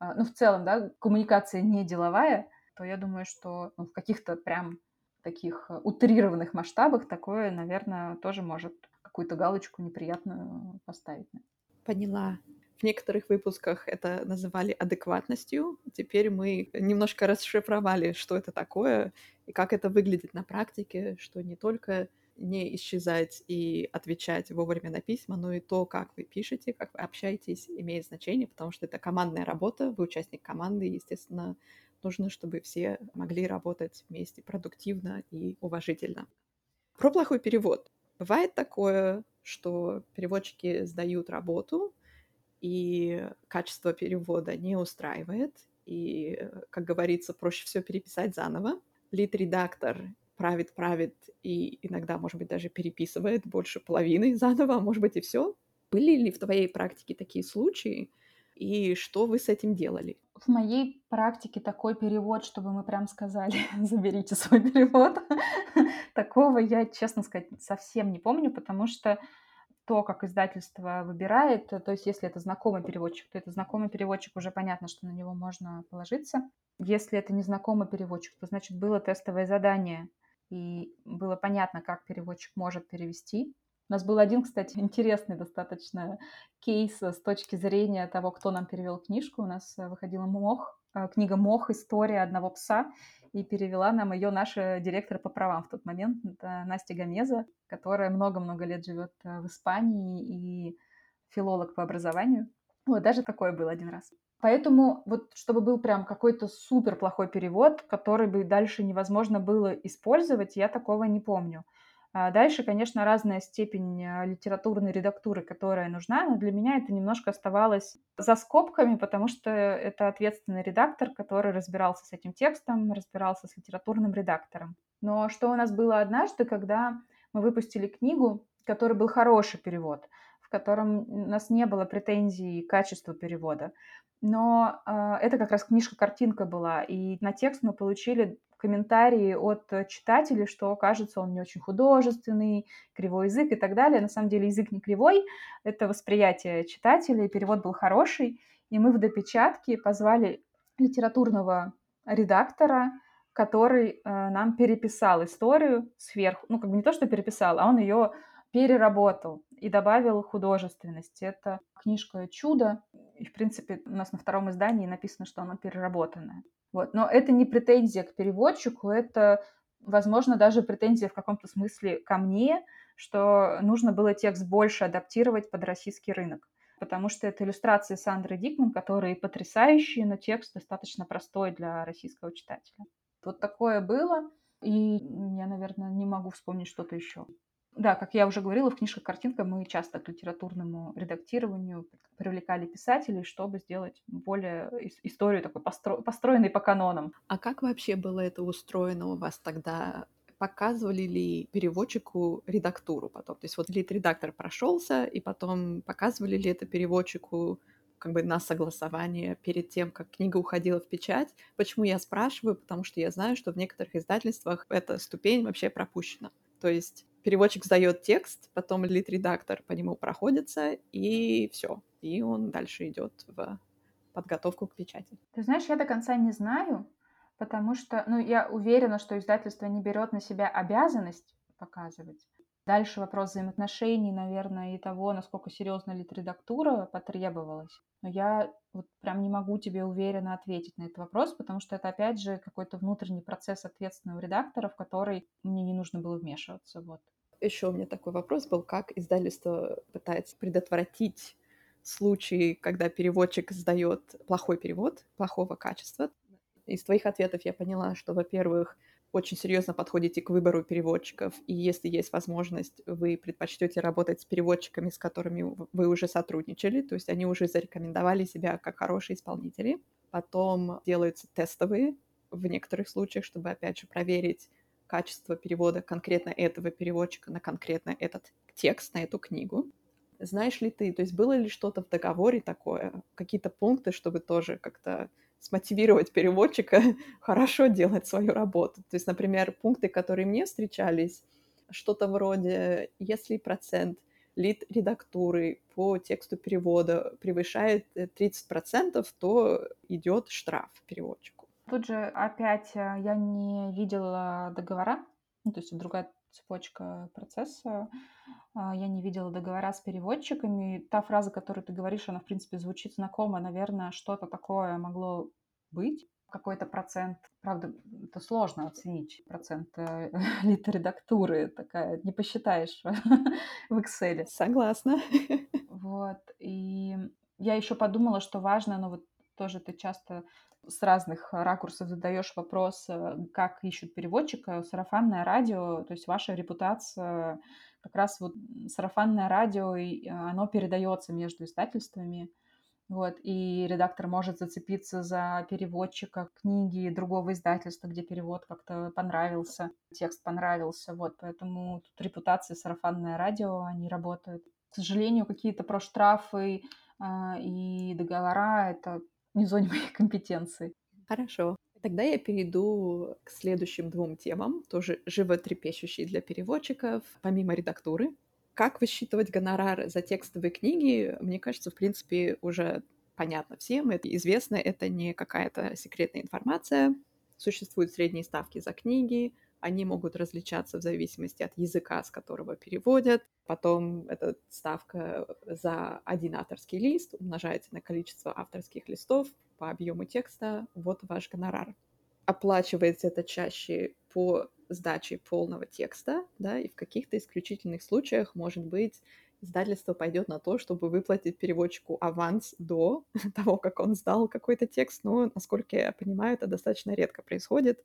а, ну, в целом, да, коммуникация не деловая, то я думаю, что ну, в каких-то прям таких утрированных масштабах такое, наверное, тоже может какую-то галочку неприятную поставить. Поняла. В некоторых выпусках это называли адекватностью. Теперь мы немножко расшифровали, что это такое и как это выглядит на практике, что не только не исчезать и отвечать вовремя на письма, но и то, как вы пишете, как вы общаетесь, имеет значение, потому что это командная работа, вы участник команды, и, естественно, нужно, чтобы все могли работать вместе продуктивно и уважительно. Про плохой перевод. Бывает такое, что переводчики сдают работу, и качество перевода не устраивает, и, как говорится, проще все переписать заново. Лид-редактор правит, правит и иногда, может быть, даже переписывает больше половины заново, а может быть и все. Были ли в твоей практике такие случаи, и что вы с этим делали? В моей практике такой перевод, чтобы мы прям сказали, заберите свой перевод, такого я, честно сказать, совсем не помню, потому что то, как издательство выбирает, то есть если это знакомый переводчик, то это знакомый переводчик, уже понятно, что на него можно положиться. Если это незнакомый переводчик, то значит было тестовое задание, и было понятно, как переводчик может перевести. У нас был один, кстати, интересный достаточно кейс с точки зрения того, кто нам перевел книжку. У нас выходила «Мох», э, книга «Мох. История одного пса», и перевела нам ее наша директор по правам в тот момент, это Настя Гомеза, которая много-много лет живет э, в Испании и филолог по образованию. Вот даже такое было один раз. Поэтому вот чтобы был прям какой-то супер плохой перевод, который бы дальше невозможно было использовать, я такого не помню. А дальше, конечно, разная степень а, литературной редактуры, которая нужна, но для меня это немножко оставалось за скобками, потому что это ответственный редактор, который разбирался с этим текстом, разбирался с литературным редактором. Но что у нас было однажды, когда мы выпустили книгу, который был хороший перевод, в котором у нас не было претензий к качеству перевода. Но э, это как раз книжка-картинка была, и на текст мы получили комментарии от э, читателей, что кажется он не очень художественный, кривой язык и так далее. На самом деле язык не кривой, это восприятие читателей, перевод был хороший, и мы в допечатке позвали литературного редактора, который э, нам переписал историю сверху, ну как бы не то, что переписал, а он ее переработал и добавил художественности. Это книжка «Чудо», и, в принципе, у нас на втором издании написано, что она переработанная. Вот. Но это не претензия к переводчику, это, возможно, даже претензия в каком-то смысле ко мне, что нужно было текст больше адаптировать под российский рынок. Потому что это иллюстрации Сандры Дикман, которые потрясающие, но текст достаточно простой для российского читателя. Вот такое было, и я, наверное, не могу вспомнить что-то еще. Да, как я уже говорила, в книжках картинка мы часто к литературному редактированию привлекали писателей, чтобы сделать более историю такой постро... построенной по канонам. А как вообще было это устроено у вас тогда? Показывали ли переводчику редактуру потом? То есть вот лид-редактор прошелся, и потом показывали ли это переводчику как бы на согласование перед тем, как книга уходила в печать. Почему я спрашиваю? Потому что я знаю, что в некоторых издательствах эта ступень вообще пропущена. То есть переводчик сдает текст, потом лид-редактор по нему проходится, и все. И он дальше идет в подготовку к печати. Ты знаешь, я до конца не знаю, потому что, ну, я уверена, что издательство не берет на себя обязанность показывать. Дальше вопрос взаимоотношений, наверное, и того, насколько серьезно литредактура потребовалась. Но я вот прям не могу тебе уверенно ответить на этот вопрос, потому что это, опять же, какой-то внутренний процесс ответственного редактора, в который мне не нужно было вмешиваться. Вот. Еще у меня такой вопрос был, как издательство пытается предотвратить случаи, когда переводчик сдает плохой перевод, плохого качества. Из твоих ответов я поняла, что, во-первых, очень серьезно подходите к выбору переводчиков, и если есть возможность, вы предпочтете работать с переводчиками, с которыми вы уже сотрудничали, то есть они уже зарекомендовали себя как хорошие исполнители. Потом делаются тестовые в некоторых случаях, чтобы, опять же, проверить качество перевода конкретно этого переводчика на конкретно этот текст, на эту книгу. Знаешь ли ты, то есть было ли что-то в договоре такое, какие-то пункты, чтобы тоже как-то смотивировать переводчика хорошо делать свою работу. То есть, например, пункты, которые мне встречались, что-то вроде, если процент лид редактуры по тексту перевода превышает 30%, э, то идет штраф переводчику. Тут же опять э, я не видела договора, ну, то есть другая цепочка процесса. А, я не видела договора с переводчиками. Та фраза, которую ты говоришь, она, в принципе, звучит знакомо. Наверное, что-то такое могло быть. Какой-то процент, правда, это сложно оценить, процент э, литередактуры такая, не посчитаешь в Excel. Согласна. Вот, и я еще подумала, что важно, ну вот тоже ты часто с разных ракурсов задаешь вопрос, э, как ищут переводчика, сарафанное радио, то есть ваша репутация, как раз вот сарафанное радио, и оно передается между издательствами. Вот, и редактор может зацепиться за переводчика книги другого издательства, где перевод как-то понравился, текст понравился. Вот, поэтому тут репутация, сарафанное радио, они работают. К сожалению, какие-то проштрафы э, и договора — это не в зоне моей компетенции. Хорошо. Тогда я перейду к следующим двум темам, тоже животрепещущие для переводчиков, помимо редактуры. Как высчитывать гонорар за текстовые книги, мне кажется, в принципе, уже понятно всем, это известно, это не какая-то секретная информация. Существуют средние ставки за книги, они могут различаться в зависимости от языка, с которого переводят. Потом эта ставка за один авторский лист умножается на количество авторских листов по объему текста. Вот ваш гонорар. Оплачивается это чаще по сдаче полного текста, да, и в каких-то исключительных случаях может быть издательство пойдет на то, чтобы выплатить переводчику аванс до того, как он сдал какой-то текст. Но, насколько я понимаю, это достаточно редко происходит.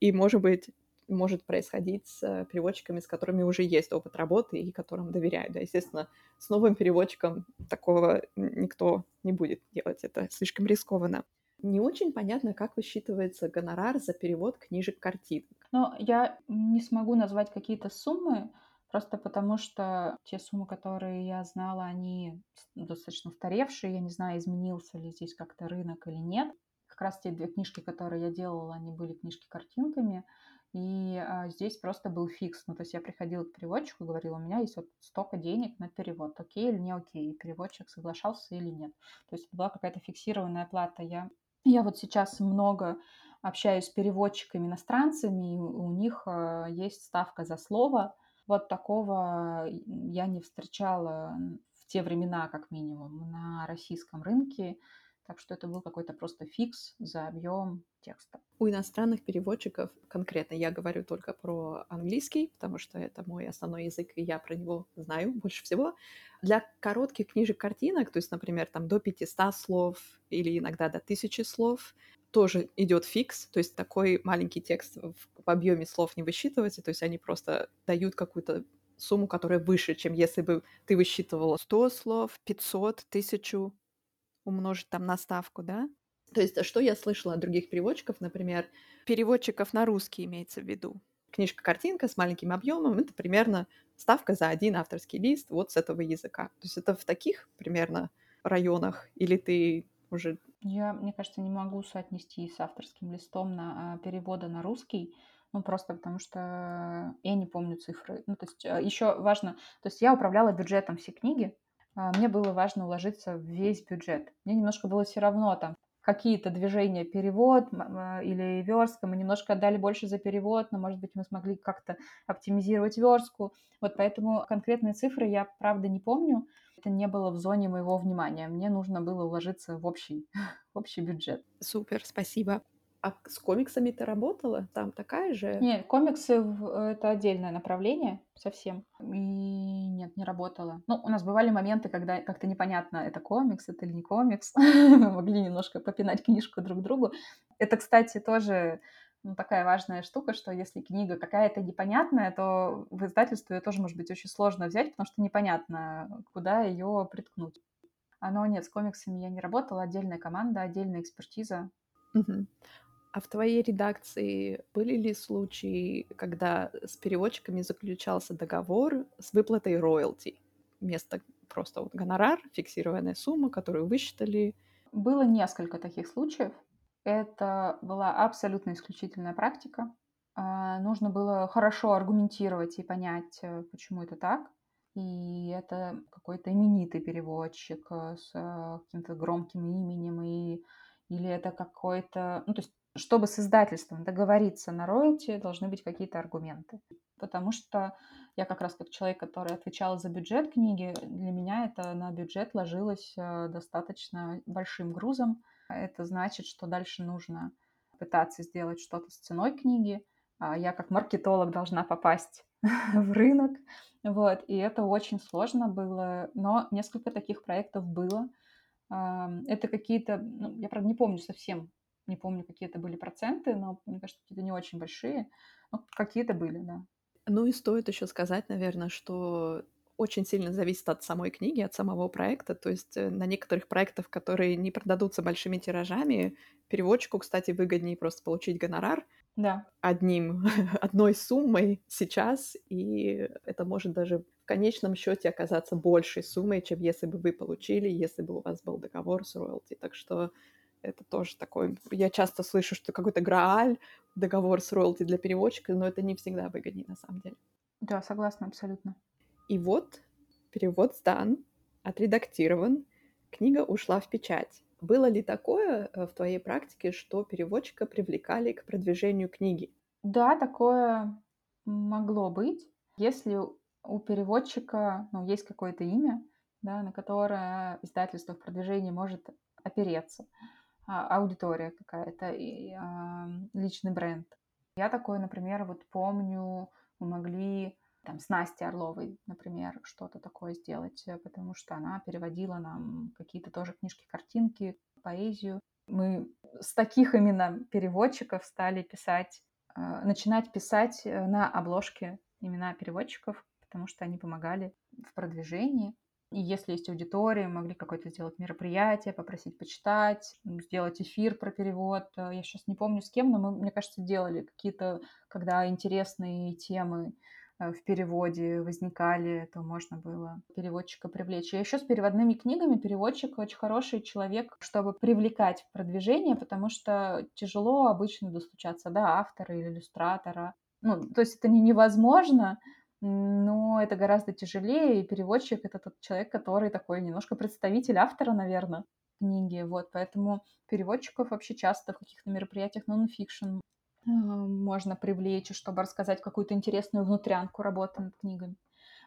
И, может быть, может происходить с переводчиками, с которыми уже есть опыт работы и которым доверяют. Да, естественно, с новым переводчиком такого никто не будет делать. Это слишком рискованно. Не очень понятно, как высчитывается гонорар за перевод книжек картинок. Но я не смогу назвать какие-то суммы, просто потому что те суммы, которые я знала, они достаточно устаревшие. Я не знаю, изменился ли здесь как-то рынок или нет. Как раз те две книжки, которые я делала, они были книжки картинками. И а, здесь просто был фикс. Ну, то есть я приходила к переводчику, говорила, у меня есть вот столько денег на перевод, окей или не окей. И переводчик соглашался или нет. То есть была какая-то фиксированная плата. Я я вот сейчас много общаюсь с переводчиками иностранцами, и у них э, есть ставка за слово. Вот такого я не встречала в те времена, как минимум, на российском рынке. Так что это был какой-то просто фикс за объем текста. У иностранных переводчиков, конкретно я говорю только про английский, потому что это мой основной язык, и я про него знаю больше всего. Для коротких книжек картинок, то есть, например, там до 500 слов или иногда до 1000 слов, тоже идет фикс, то есть такой маленький текст в, объеме слов не высчитывается, то есть они просто дают какую-то сумму, которая выше, чем если бы ты высчитывала 100 слов, 500, 1000, умножить там на ставку, да? То есть, что я слышала от других переводчиков, например, переводчиков на русский имеется в виду. Книжка-картинка с маленьким объемом это примерно ставка за один авторский лист вот с этого языка. То есть это в таких примерно районах, или ты уже... Я, мне кажется, не могу соотнести с авторским листом на а, перевода на русский, ну, просто потому что я не помню цифры. Ну, то есть а, еще важно... То есть я управляла бюджетом все книги, а, мне было важно уложиться в весь бюджет. Мне немножко было все равно там какие-то движения перевод а, или верстка. Мы немножко отдали больше за перевод, но, может быть, мы смогли как-то оптимизировать верстку. Вот поэтому конкретные цифры я, правда, не помню. Это не было в зоне моего внимания. Мне нужно было уложиться в общий, в общий бюджет. Супер, спасибо. А с комиксами ты работала? Там такая же? Нет, комиксы — это отдельное направление совсем. И нет, не работала. Ну, у нас бывали моменты, когда как-то непонятно, это комикс, это или не комикс. Мы могли немножко попинать книжку друг другу. Это, кстати, тоже ну, такая важная штука, что если книга какая-то непонятная, то в издательстве ее тоже может быть очень сложно взять, потому что непонятно, куда ее приткнуть. А но нет, с комиксами я не работала, отдельная команда, отдельная экспертиза. Угу. А в твоей редакции были ли случаи, когда с переводчиками заключался договор с выплатой роялти? Вместо просто вот гонорар, фиксированная сумма, которую высчитали? Было несколько таких случаев. Это была абсолютно исключительная практика. А, нужно было хорошо аргументировать и понять, э, почему это так. И это какой-то именитый переводчик э, с э, каким-то громким именем, и, или это какой-то... Ну, то есть чтобы с издательством договориться на роялти, должны быть какие-то аргументы. Потому что я как раз как человек, который отвечал за бюджет книги, для меня это на бюджет ложилось э, достаточно большим грузом. Это значит, что дальше нужно пытаться сделать что-то с ценой книги. А я как маркетолог должна попасть в рынок. Вот, и это очень сложно было, но несколько таких проектов было. Это какие-то, ну, я правда не помню совсем не помню, какие это были проценты, но мне кажется, какие-то не очень большие. Ну, какие-то были, да. Ну и стоит еще сказать, наверное, что очень сильно зависит от самой книги, от самого проекта. То есть э, на некоторых проектах, которые не продадутся большими тиражами, переводчику, кстати, выгоднее просто получить гонорар да. одним, одной суммой сейчас, и это может даже в конечном счете оказаться большей суммой, чем если бы вы получили, если бы у вас был договор с роялти. Так что это тоже такой... Я часто слышу, что какой-то грааль, договор с роялти для переводчика, но это не всегда выгоднее на самом деле. Да, согласна абсолютно. И вот перевод сдан, отредактирован, книга ушла в печать. Было ли такое э, в твоей практике, что переводчика привлекали к продвижению книги? Да, такое могло быть. Если у переводчика ну, есть какое-то имя, да, на которое издательство в продвижении может опереться. А, аудитория какая-то, и, а, личный бренд. Я такое, например, вот помню, мы могли там, с Настей Орловой, например, что-то такое сделать, э, потому что она переводила нам какие-то тоже книжки, картинки, поэзию. Мы с таких именно переводчиков стали писать, э, начинать писать э, на обложке имена переводчиков, потому что они помогали в продвижении. И если есть аудитория, могли какое-то сделать мероприятие, попросить почитать, сделать эфир про перевод. Я сейчас не помню с кем, но мы, мне кажется, делали какие-то, когда интересные темы Э, в переводе возникали, то можно было переводчика привлечь. И еще с переводными книгами переводчик очень хороший человек, чтобы привлекать в продвижение, потому что тяжело обычно достучаться до автора или иллюстратора. Ну, то есть это не невозможно, но это гораздо тяжелее, и переводчик — это тот человек, который такой немножко представитель автора, наверное, книги. Вот, поэтому переводчиков вообще часто в каких-то мероприятиях нон-фикшн а, можно привлечь, чтобы рассказать какую-то интересную внутрянку работы над книгами.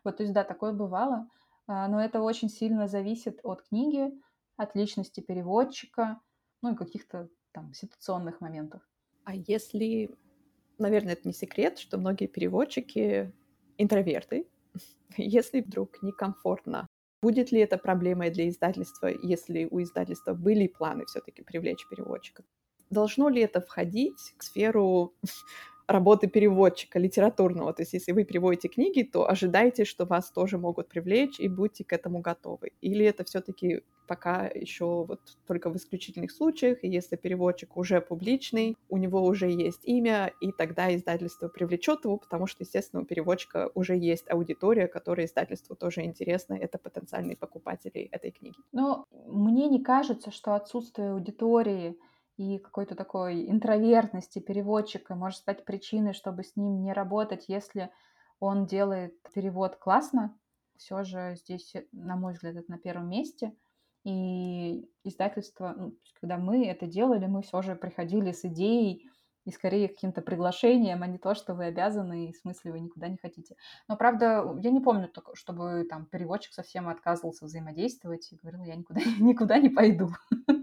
Вот, то есть, да, такое бывало, а, но это очень сильно зависит от книги, от личности переводчика, ну и каких-то там ситуационных моментов. А если, наверное, это не секрет, что многие переводчики интроверты, если вдруг некомфортно, будет ли это проблемой для издательства, если у издательства были планы все-таки привлечь переводчиков? должно ли это входить в сферу работы переводчика литературного. То есть если вы переводите книги, то ожидайте, что вас тоже могут привлечь, и будьте к этому готовы. Или это все-таки пока еще вот только в исключительных случаях, и если переводчик уже публичный, у него уже есть имя, и тогда издательство привлечет его, потому что, естественно, у переводчика уже есть аудитория, которая издательству тоже интересна, это потенциальные покупатели этой книги. Но мне не кажется, что отсутствие аудитории и какой-то такой интровертности переводчика может стать причиной, чтобы с ним не работать, если он делает перевод классно. Все же здесь, на мой взгляд, это на первом месте. И издательство, ну, когда мы это делали, мы все же приходили с идеей и скорее каким-то приглашением, а не то, что вы обязаны, и в смысле вы никуда не хотите. Но, правда, я не помню, чтобы там переводчик совсем отказывался взаимодействовать и говорил, я никуда, никуда не пойду.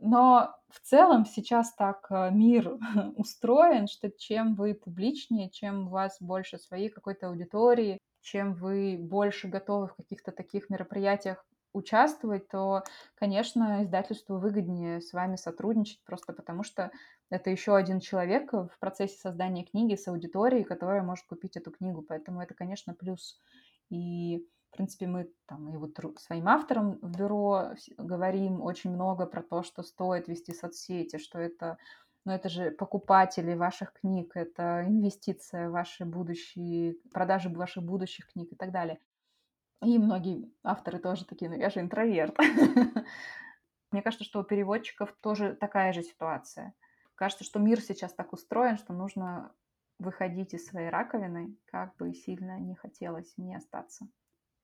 Но в целом сейчас так э, мир устроен, что чем вы публичнее, чем у вас больше своей какой-то аудитории, чем вы больше готовы в каких-то таких мероприятиях участвовать, то, конечно, издательству выгоднее с вами сотрудничать, просто потому что это еще один человек в процессе создания книги с аудиторией, которая может купить эту книгу. Поэтому это, конечно, плюс. И в принципе, мы там и вот своим авторам в бюро говорим очень много про то, что стоит вести соцсети, что это, ну, это же покупатели ваших книг, это инвестиция в ваши будущие, продажи ваших будущих книг и так далее. И многие авторы тоже такие, ну я же интроверт. Мне кажется, что у переводчиков тоже такая же ситуация. Кажется, что мир сейчас так устроен, что нужно выходить из своей раковины, как бы сильно не хотелось не остаться.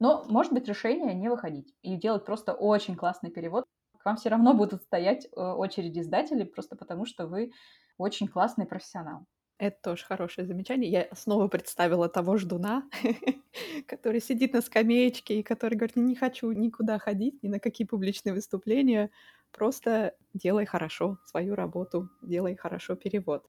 Но может быть решение не выходить и делать просто очень классный перевод. К вам все равно будут стоять э, очереди издателей, просто потому что вы очень классный профессионал. Это тоже хорошее замечание. Я снова представила того ждуна, который сидит на скамеечке и который говорит, не хочу никуда ходить, ни на какие публичные выступления, просто делай хорошо свою работу, делай хорошо перевод.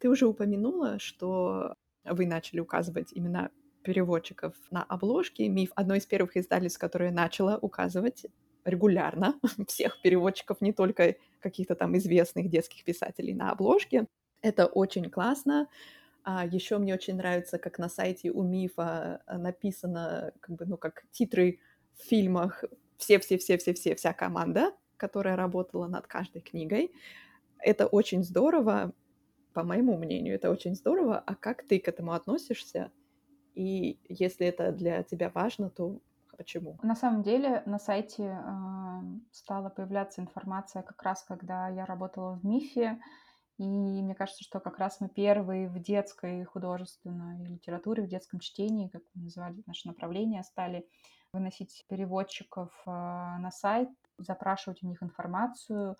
Ты уже упомянула, что вы начали указывать имена переводчиков на обложке. Миф — одно из первых издательств, которое начало указывать регулярно всех переводчиков, не только каких-то там известных детских писателей на обложке. Это очень классно. А еще мне очень нравится, как на сайте у Мифа написано, как бы, ну, как титры в фильмах все-все-все-все-все, вся команда, которая работала над каждой книгой. Это очень здорово, по моему мнению, это очень здорово. А как ты к этому относишься? И если это для тебя важно, то почему? На самом деле на сайте э, стала появляться информация как раз, когда я работала в МИФе, и мне кажется, что как раз мы первые в детской художественной литературе, в детском чтении, как мы называли наше направление, стали выносить переводчиков э, на сайт, запрашивать у них информацию.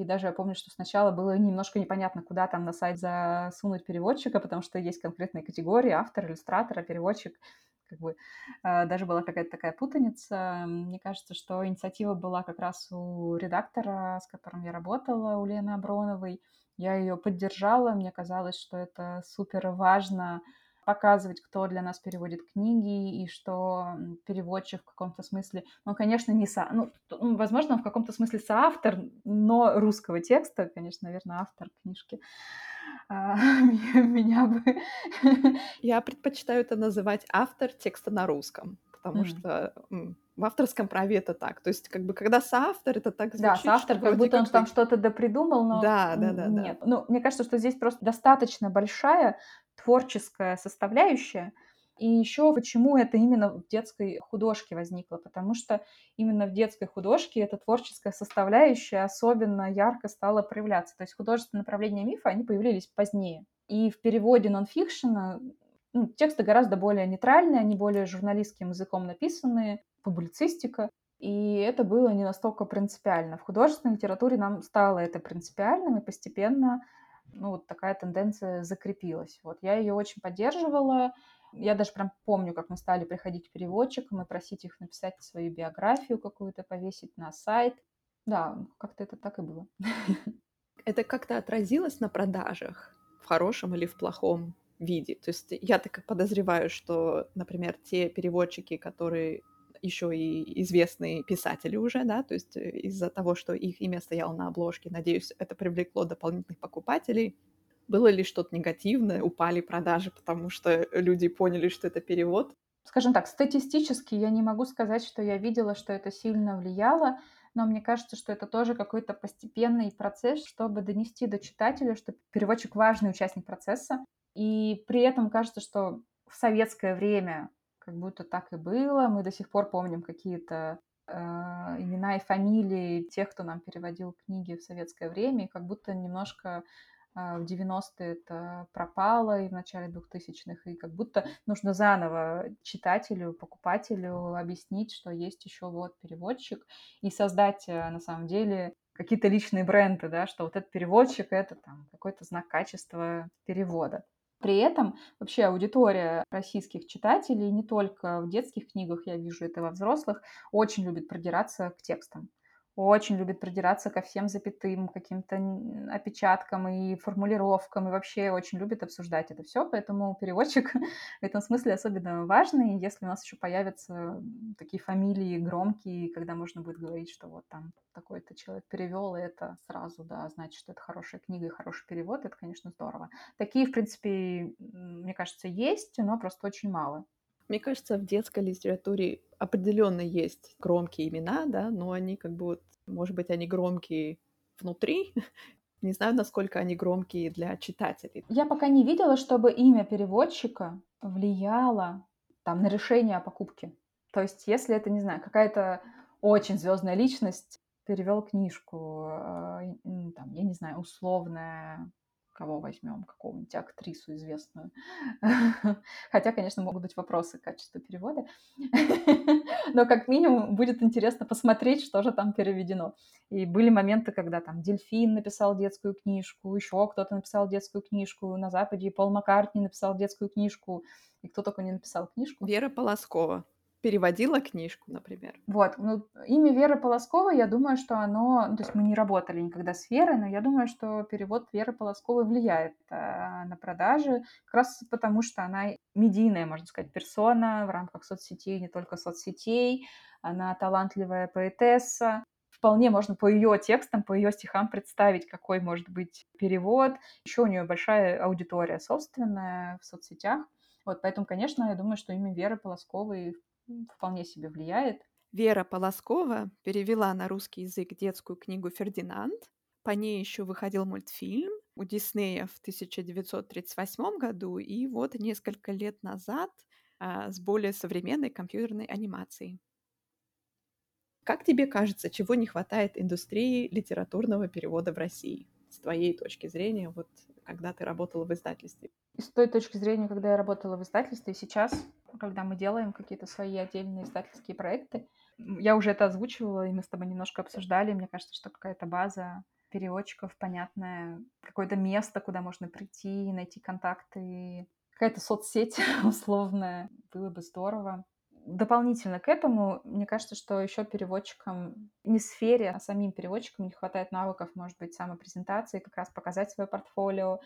И даже я помню, что сначала было немножко непонятно, куда там на сайт засунуть переводчика, потому что есть конкретные категории, автор, иллюстратор, а переводчик. Как бы э, даже была какая-то такая путаница. Мне кажется, что инициатива была как раз у редактора, с которым я работала, у Лены Аброновой. Я ее поддержала, мне казалось, что это супер важно показывать, кто для нас переводит книги, и что переводчик в каком-то смысле, ну, конечно, не со... Ну, ну, возможно, он в каком-то смысле соавтор, но русского текста, конечно, наверное, автор книжки. А, меня бы... Я предпочитаю это называть автор текста на русском, потому что в авторском праве это так. То есть, как бы, когда соавтор, это так звучит, Да, соавтор, как будто как он там что-то допридумал, но да, да, да, нет. Да. Ну, мне кажется, что здесь просто достаточно большая творческая составляющая, и еще почему это именно в детской художке возникло? Потому что именно в детской художке эта творческая составляющая особенно ярко стала проявляться. То есть художественные направления мифа, они появились позднее. И в переводе нонфикшена ну, тексты гораздо более нейтральные, они более журналистским языком написанные, публицистика. И это было не настолько принципиально. В художественной литературе нам стало это принципиальным, и постепенно ну, вот такая тенденция закрепилась. Вот я ее очень поддерживала, я даже прям помню, как мы стали приходить к переводчикам и просить их написать свою биографию какую-то, повесить на сайт. Да, как-то это так и было. Это как-то отразилось на продажах в хорошем или в плохом виде? То есть я так подозреваю, что, например, те переводчики, которые еще и известные писатели уже, да, то есть э, из-за того, что их имя стояло на обложке, надеюсь, это привлекло дополнительных покупателей, было ли что-то негативное, упали продажи, потому что люди поняли, что это перевод? Скажем так, статистически я не могу сказать, что я видела, что это сильно влияло, но мне кажется, что это тоже какой-то постепенный процесс, чтобы донести до читателя, что переводчик важный участник процесса. И при этом кажется, что в советское время как будто так и было. Мы до сих пор помним какие-то э, имена и фамилии тех, кто нам переводил книги в советское время, и как будто немножко а, в 90-е это пропало и в начале 2000-х, и как будто нужно заново читателю, покупателю объяснить, что есть еще вот переводчик, и создать э, на самом деле какие-то личные бренды, да, что вот этот переводчик — это там какой-то знак качества перевода. При этом вообще аудитория российских читателей, не только в детских книгах, я вижу это во взрослых, очень любит продираться к текстам очень любит придираться ко всем запятым, каким-то опечаткам и формулировкам, и вообще очень любит обсуждать это все, поэтому переводчик в этом смысле особенно важный, если у нас еще появятся такие фамилии громкие, когда можно будет говорить, что вот там такой-то человек перевел, и это сразу, да, значит, что это хорошая книга и хороший перевод, это, конечно, здорово. Такие, в принципе, мне кажется, есть, но просто очень мало. Мне кажется, в детской литературе определенно есть громкие имена, да, но они как бы вот, может быть, они громкие внутри, не знаю, насколько они громкие для читателей. Я пока не видела, чтобы имя переводчика влияло там на решение о покупке. То есть, если это, не знаю, какая-то очень звездная личность перевел книжку, э, там, я не знаю, условная кого возьмем, какого-нибудь актрису известную. Хотя, конечно, могут быть вопросы качества перевода. Но как минимум будет интересно посмотреть, что же там переведено. И были моменты, когда там Дельфин написал детскую книжку, еще кто-то написал детскую книжку на Западе, Пол Маккартни написал детскую книжку, и кто только не написал книжку. Вера Полоскова переводила книжку, например. Вот, ну, имя Веры Полосковой, я думаю, что оно, ну, то есть мы не работали никогда с Верой, но я думаю, что перевод Веры Полосковой влияет э, на продажи, как раз потому, что она медийная, можно сказать, персона в рамках соцсетей, не только соцсетей, она талантливая поэтесса, вполне можно по ее текстам, по ее стихам представить, какой может быть перевод. Еще у нее большая аудитория собственная в соцсетях. Вот, поэтому, конечно, я думаю, что имя Веры Полосковой вполне себе влияет. Вера Полоскова перевела на русский язык детскую книгу «Фердинанд». По ней еще выходил мультфильм у Диснея в 1938 году, и вот несколько лет назад а, с более современной компьютерной анимацией. Как тебе кажется, чего не хватает индустрии литературного перевода в России? С твоей точки зрения, вот когда ты работала в издательстве? с той точки зрения, когда я работала в издательстве, сейчас, когда мы делаем какие-то свои отдельные издательские проекты, я уже это озвучивала, и мы с тобой немножко обсуждали. Мне кажется, что какая-то база переводчиков понятная, какое-то место, куда можно прийти, найти контакты, какая-то соцсеть условная, было бы здорово. Дополнительно к этому, мне кажется, что еще переводчикам, не сфере, а самим переводчикам не хватает навыков, может быть, самопрезентации, как раз показать свое портфолио,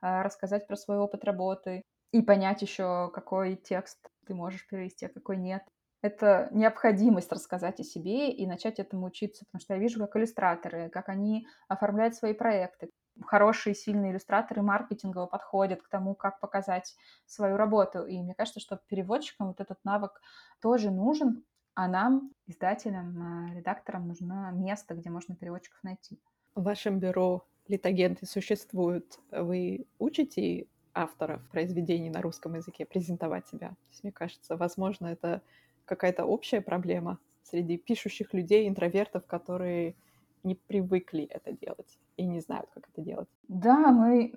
а, рассказать про свой опыт работы. И понять еще, какой текст ты можешь перевести, а какой нет. Это необходимость рассказать о себе и начать этому учиться, потому что я вижу, как иллюстраторы, как они оформляют свои проекты. Хорошие, сильные иллюстраторы маркетингово подходят к тому, как показать свою работу. И мне кажется, что переводчикам вот этот навык тоже нужен, а нам, издателям, э, редакторам, нужно место, где можно переводчиков найти. В вашем бюро литагенты существуют. Вы учите авторов произведений на русском языке презентовать себя? То есть, мне кажется, возможно, это какая-то общая проблема среди пишущих людей, интровертов, которые не привыкли это делать и не знают, как это делать. Да, мы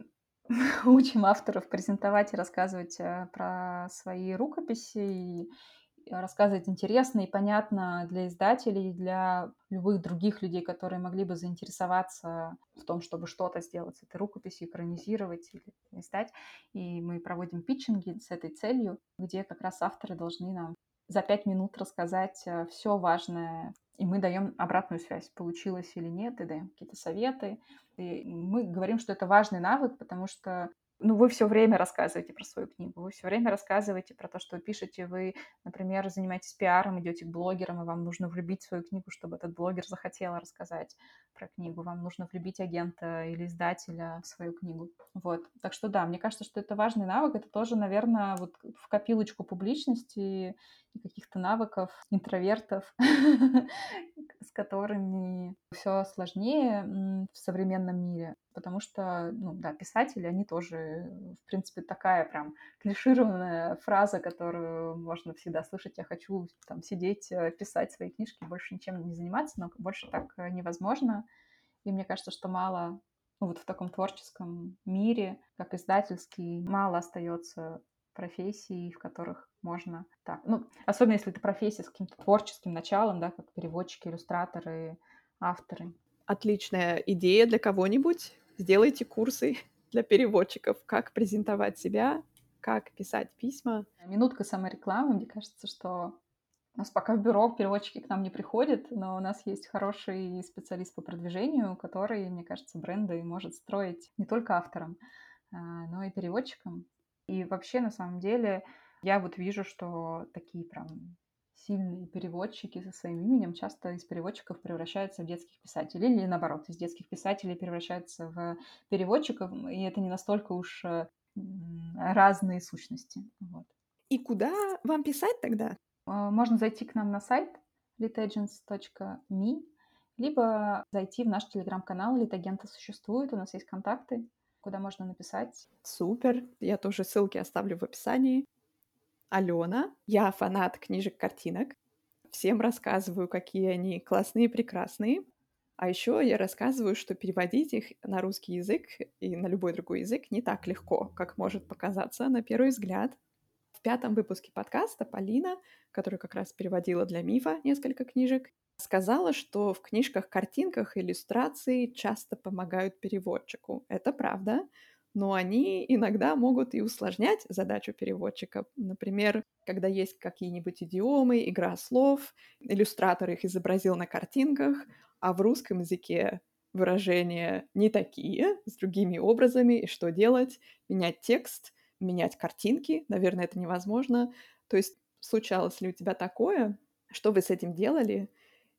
учим авторов презентовать и рассказывать э, про свои рукописи, и рассказывать интересно и понятно для издателей, для любых других людей, которые могли бы заинтересоваться в том, чтобы что-то сделать с этой рукописью, экранизировать или издать. И мы проводим питчинги с этой целью, где как раз авторы должны нам за пять минут рассказать э, все важное, и мы даем обратную связь, получилось или нет, и даем какие-то советы. И мы говорим, что это важный навык, потому что ну, вы все время рассказываете про свою книгу, вы все время рассказываете про то, что вы пишете, вы, например, занимаетесь пиаром, идете к блогерам, и вам нужно влюбить свою книгу, чтобы этот блогер захотел рассказать про книгу, вам нужно влюбить агента или издателя в свою книгу. Вот. Так что да, мне кажется, что это важный навык, это тоже, наверное, вот в копилочку публичности и каких-то навыков интровертов, с которыми все сложнее в современном мире, потому что, ну да, писатели, они тоже, в принципе, такая прям клишированная фраза, которую можно всегда слышать, я хочу там сидеть, э, писать свои книжки, больше ничем не заниматься, но больше так э, невозможно. И мне кажется, что мало ну, вот в таком творческом мире, как издательский, мало остается профессий, в которых можно так. Ну, особенно если это профессия с каким-то творческим началом, да, как переводчики, иллюстраторы, авторы. Отличная идея для кого-нибудь. Сделайте курсы для переводчиков, как презентовать себя, как писать письма. Минутка саморекламы. Мне кажется, что у нас пока в бюро переводчики к нам не приходят, но у нас есть хороший специалист по продвижению, который, мне кажется, бренды может строить не только авторам, а, но и переводчикам. И вообще, на самом деле, я вот вижу, что такие прям сильные переводчики со своим именем часто из переводчиков превращаются в детских писателей, или наоборот, из детских писателей превращаются в переводчиков, и это не настолько уж разные сущности. Вот. И куда вам писать тогда? А, можно зайти к нам на сайт litagents.me, либо зайти в наш телеграм-канал «Литагента существует», у нас есть контакты, куда можно написать. Супер, я тоже ссылки оставлю в описании. Алена, я фанат книжек-картинок. Всем рассказываю, какие они классные и прекрасные. А еще я рассказываю, что переводить их на русский язык и на любой другой язык не так легко, как может показаться на первый взгляд. Пятом выпуске подкаста Полина, которая как раз переводила для Мифа несколько книжек, сказала, что в книжках-картинках иллюстрации часто помогают переводчику. Это правда, но они иногда могут и усложнять задачу переводчика. Например, когда есть какие-нибудь идиомы, игра слов, иллюстратор их изобразил на картинках, а в русском языке выражения не такие, с другими образами, и что делать? Менять текст, менять картинки, наверное, это невозможно. То есть случалось ли у тебя такое? Что вы с этим делали?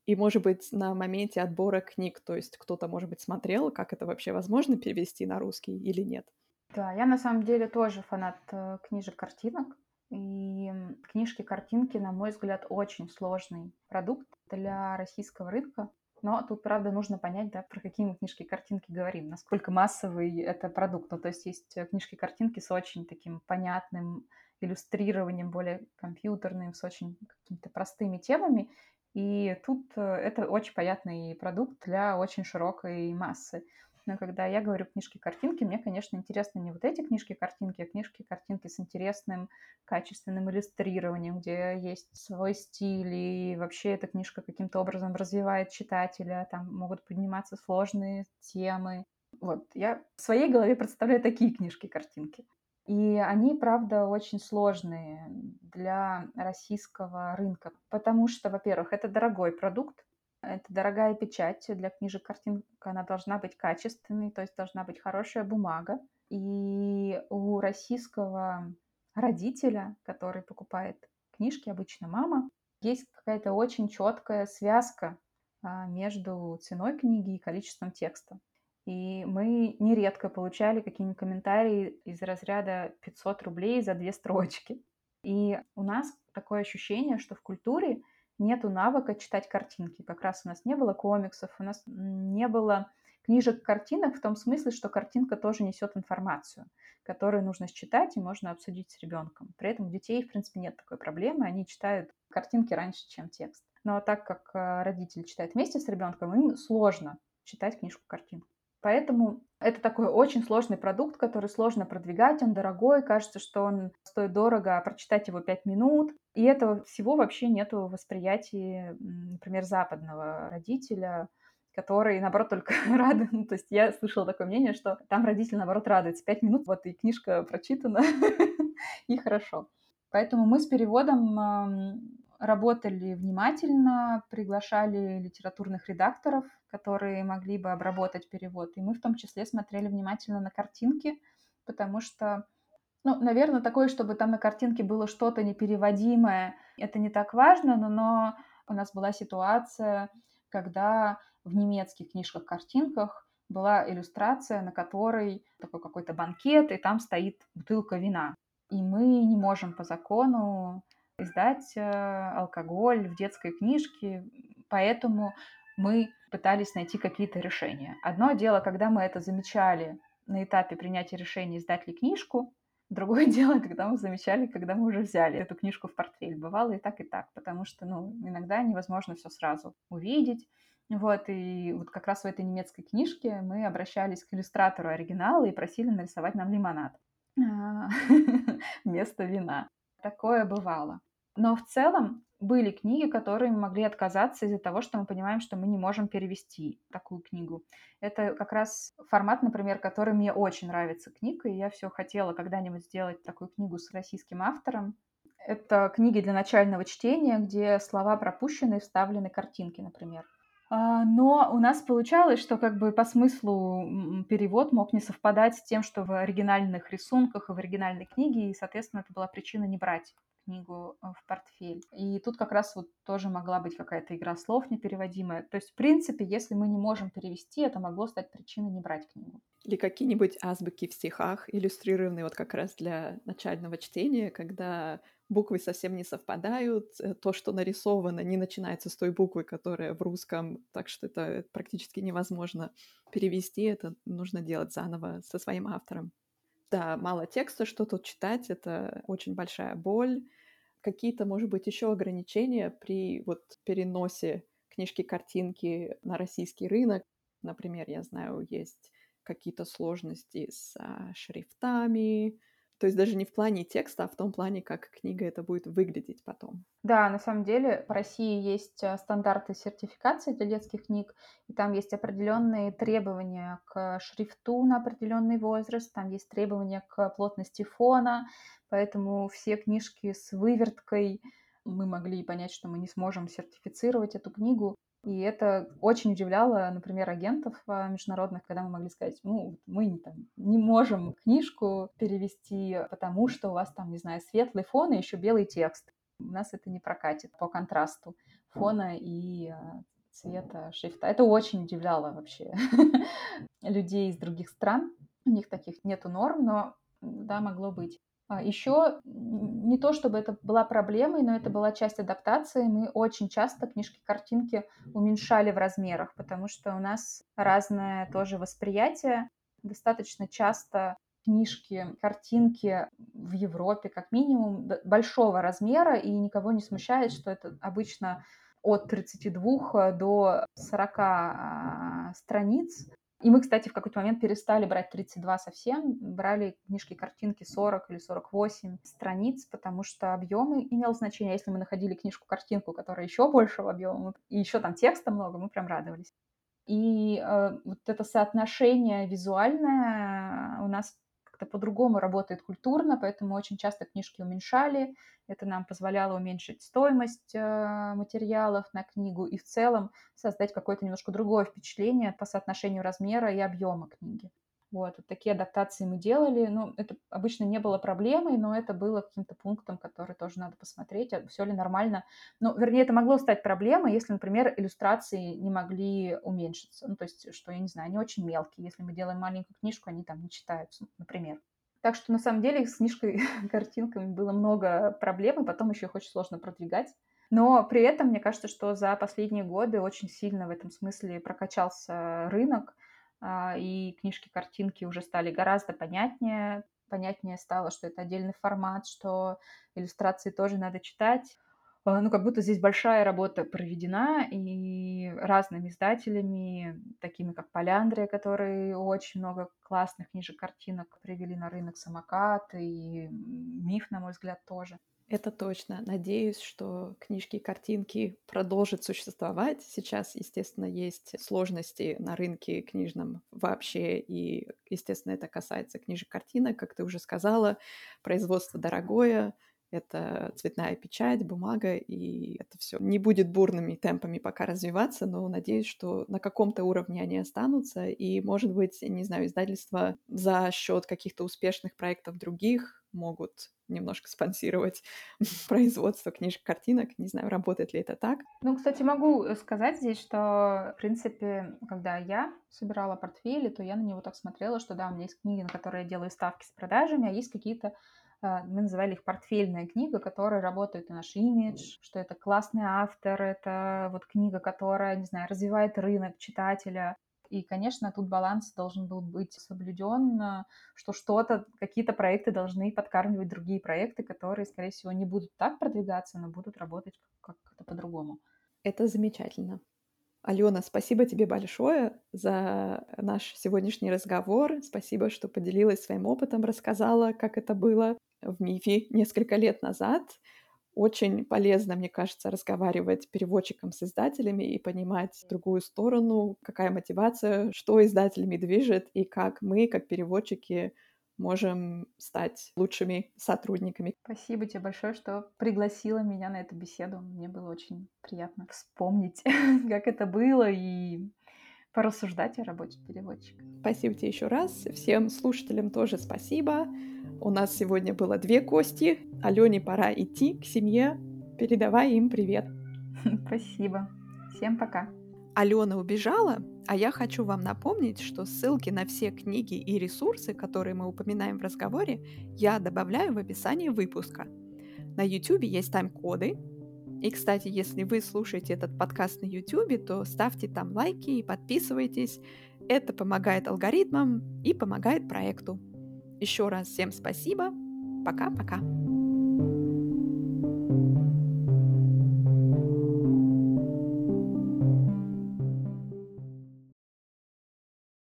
И, может быть, на моменте отбора книг, то есть кто-то, может быть, смотрел, как это вообще возможно перевести на русский или нет? Да, я на самом деле тоже фанат э, книжек-картинок. И книжки-картинки, на мой взгляд, очень сложный продукт для российского рынка. Но тут, правда, нужно понять, да, про какие мы книжки-картинки говорим, насколько массовый это продукт. Ну, то есть есть э, книжки-картинки с очень таким понятным иллюстрированием, более компьютерным, с очень какими-то простыми темами. И тут э, это очень понятный продукт для очень широкой массы. Но когда я говорю книжки-картинки, мне, конечно, интересны не вот эти книжки-картинки, а книжки-картинки с интересным, качественным иллюстрированием, где есть свой стиль, и вообще эта книжка каким-то образом развивает читателя, там могут подниматься сложные темы. Вот, я в своей голове представляю такие книжки-картинки. И они, правда, очень сложные для российского рынка, потому что, во-первых, это дорогой продукт, это дорогая печать для книжек, картинка, она должна быть качественной, то есть должна быть хорошая бумага. И у российского родителя, который покупает книжки, обычно мама, есть какая-то очень четкая связка а, между ценой книги и количеством текста. И мы нередко получали какие-нибудь комментарии из разряда 500 рублей за две строчки. И у нас такое ощущение, что в культуре нету навыка читать картинки. Как раз у нас не было комиксов, у нас не было книжек-картинок в том смысле, что картинка тоже несет информацию, которую нужно считать и можно обсудить с ребенком. При этом у детей, в принципе, нет такой проблемы, они читают картинки раньше, чем текст. Но так как э, родитель читает вместе с ребенком, им сложно читать книжку-картинку. Поэтому это такой очень сложный продукт, который сложно продвигать, он дорогой, кажется, что он стоит дорого, а прочитать его 5 минут. И этого всего вообще нет в восприятии, например, западного родителя, который, наоборот, только рады. Ну, то есть я слышала такое мнение, что там родитель, наоборот, радуется. Пять минут, вот и книжка прочитана, и хорошо. Поэтому мы с переводом работали внимательно, приглашали литературных редакторов, которые могли бы обработать перевод. И мы в том числе смотрели внимательно на картинки, потому что, ну, наверное, такое, чтобы там на картинке было что-то непереводимое, это не так важно, но, но у нас была ситуация, когда в немецких книжках-картинках была иллюстрация, на которой такой какой-то банкет, и там стоит бутылка вина. И мы не можем по закону издать э, алкоголь в детской книжке, поэтому мы пытались найти какие-то решения. Одно дело, когда мы это замечали на этапе принятия решения, издать ли книжку, Другое дело, когда мы замечали, когда мы уже взяли эту книжку в портфель. Бывало и так, и так, потому что, ну, иногда невозможно все сразу увидеть. Вот, и вот как раз в этой немецкой книжке мы обращались к иллюстратору оригинала и просили нарисовать нам лимонад а, вместо вина. Такое бывало. Но в целом были книги, которые мы могли отказаться из-за того, что мы понимаем, что мы не можем перевести такую книгу. Это как раз формат, например, который мне очень нравится книга, и я все хотела когда-нибудь сделать такую книгу с российским автором. Это книги для начального чтения, где слова пропущены и вставлены картинки, например. А, но у нас получалось, что как бы по смыслу перевод мог не совпадать с тем, что в оригинальных рисунках и в оригинальной книге, и, соответственно, это была причина не брать книгу э, в портфель. И тут как раз вот тоже могла быть какая-то игра слов непереводимая. То есть, в принципе, если мы не можем перевести, это могло стать причиной не брать книгу. Или какие-нибудь азбуки в стихах, иллюстрированные вот как раз для начального чтения, когда буквы совсем не совпадают, э, то, что нарисовано, не начинается с той буквы, которая в русском, так что это практически невозможно перевести, это нужно делать заново со своим автором. Да, мало текста, что тут читать, это очень большая боль. Какие-то, может быть, еще ограничения при вот переносе книжки-картинки на российский рынок. Например, я знаю, есть какие-то сложности с а, шрифтами, то есть даже не в плане текста, а в том плане, как книга это будет выглядеть потом. Да, на самом деле в России есть э, стандарты сертификации для детских книг, и там есть определенные требования к шрифту на определенный возраст, там есть требования к плотности фона, поэтому все книжки с выверткой мы могли понять, что мы не сможем сертифицировать эту книгу. И это очень удивляло, например, агентов а, международных, когда мы могли сказать, ну, мы там, не можем книжку перевести, потому что у вас там, не знаю, светлый фон и еще белый текст. У нас это не прокатит по контрасту фона и а, цвета шрифта. Это очень удивляло вообще людей из других стран. У них таких нету норм, но да, могло быть. А еще не то, чтобы это была проблемой, но это была часть адаптации. Мы очень часто книжки-картинки уменьшали в размерах, потому что у нас разное тоже восприятие. Достаточно часто книжки, картинки в Европе, как минимум, большого размера, и никого не смущает, что это обычно от 32 до 40 а, страниц. И мы, кстати, в какой-то момент перестали брать 32 совсем, брали книжки-картинки 40 или 48 страниц, потому что объемы имел значение. Если мы находили книжку-картинку, которая еще большего объема, и еще там текста много, мы прям радовались. И э, вот это соотношение визуальное у нас как-то по-другому работает культурно, поэтому очень часто книжки уменьшали. Это нам позволяло уменьшить стоимость э, материалов на книгу и в целом создать какое-то немножко другое впечатление по соотношению размера и объема книги. Вот, вот такие адаптации мы делали. Ну, это обычно не было проблемой, но это было каким-то пунктом, который тоже надо посмотреть, а все ли нормально. Ну, вернее, это могло стать проблемой, если, например, иллюстрации не могли уменьшиться. Ну, то есть, что, я не знаю, они очень мелкие. Если мы делаем маленькую книжку, они там не читаются, например. Так что, на самом деле, с книжкой, картинками было много проблем, и потом еще их очень сложно продвигать. Но при этом, мне кажется, что за последние годы очень сильно в этом смысле прокачался рынок, а, и книжки-картинки уже стали гораздо понятнее. Понятнее стало, что это отдельный формат, что иллюстрации тоже надо читать. А, ну, как будто здесь большая работа проведена, и разными издателями, такими как Поляндрия, которые очень много классных книжек-картинок привели на рынок самокат, и Миф, на мой взгляд, тоже. Это точно. Надеюсь, что книжки и картинки продолжат существовать. Сейчас, естественно, есть сложности на рынке книжном вообще, и, естественно, это касается книжек картинок, как ты уже сказала. Производство дорогое, это цветная печать, бумага, и это все не будет бурными темпами пока развиваться, но надеюсь, что на каком-то уровне они останутся, и, может быть, не знаю, издательства за счет каких-то успешных проектов других могут немножко спонсировать производство книжек, картинок. Не знаю, работает ли это так. Ну, кстати, могу э, сказать здесь, что, в принципе, когда я собирала портфели, то я на него так смотрела, что да, у меня есть книги, на которые я делаю ставки с продажами, а есть какие-то а, мы называли их портфельная книга, которая работает на наш имидж, что это классный автор, это вот книга, которая, не знаю, развивает рынок читателя. И, конечно, тут баланс должен был быть соблюден, а, что что-то, какие-то проекты должны подкармливать другие проекты, которые, скорее всего, не будут так продвигаться, но будут работать как-то по-другому. Это замечательно. Алена, спасибо тебе большое за наш сегодняшний разговор. Спасибо, что поделилась своим опытом, рассказала, как это было в МИФе несколько лет назад. Очень полезно, мне кажется, разговаривать переводчиком с издателями и понимать другую сторону, какая мотивация, что издателями движет и как мы, как переводчики, можем стать лучшими сотрудниками. Спасибо тебе большое, что пригласила меня на эту беседу. Мне было очень приятно вспомнить, как это было и порассуждать о работе переводчика. Спасибо тебе еще раз. Всем слушателям тоже спасибо. У нас сегодня было две кости. Алене пора идти к семье. Передавай им привет. Спасибо. Всем пока. Алена убежала, а я хочу вам напомнить, что ссылки на все книги и ресурсы, которые мы упоминаем в разговоре, я добавляю в описании выпуска. На YouTube есть тайм-коды. И, кстати, если вы слушаете этот подкаст на YouTube, то ставьте там лайки и подписывайтесь. Это помогает алгоритмам и помогает проекту. Еще раз всем спасибо. Пока-пока.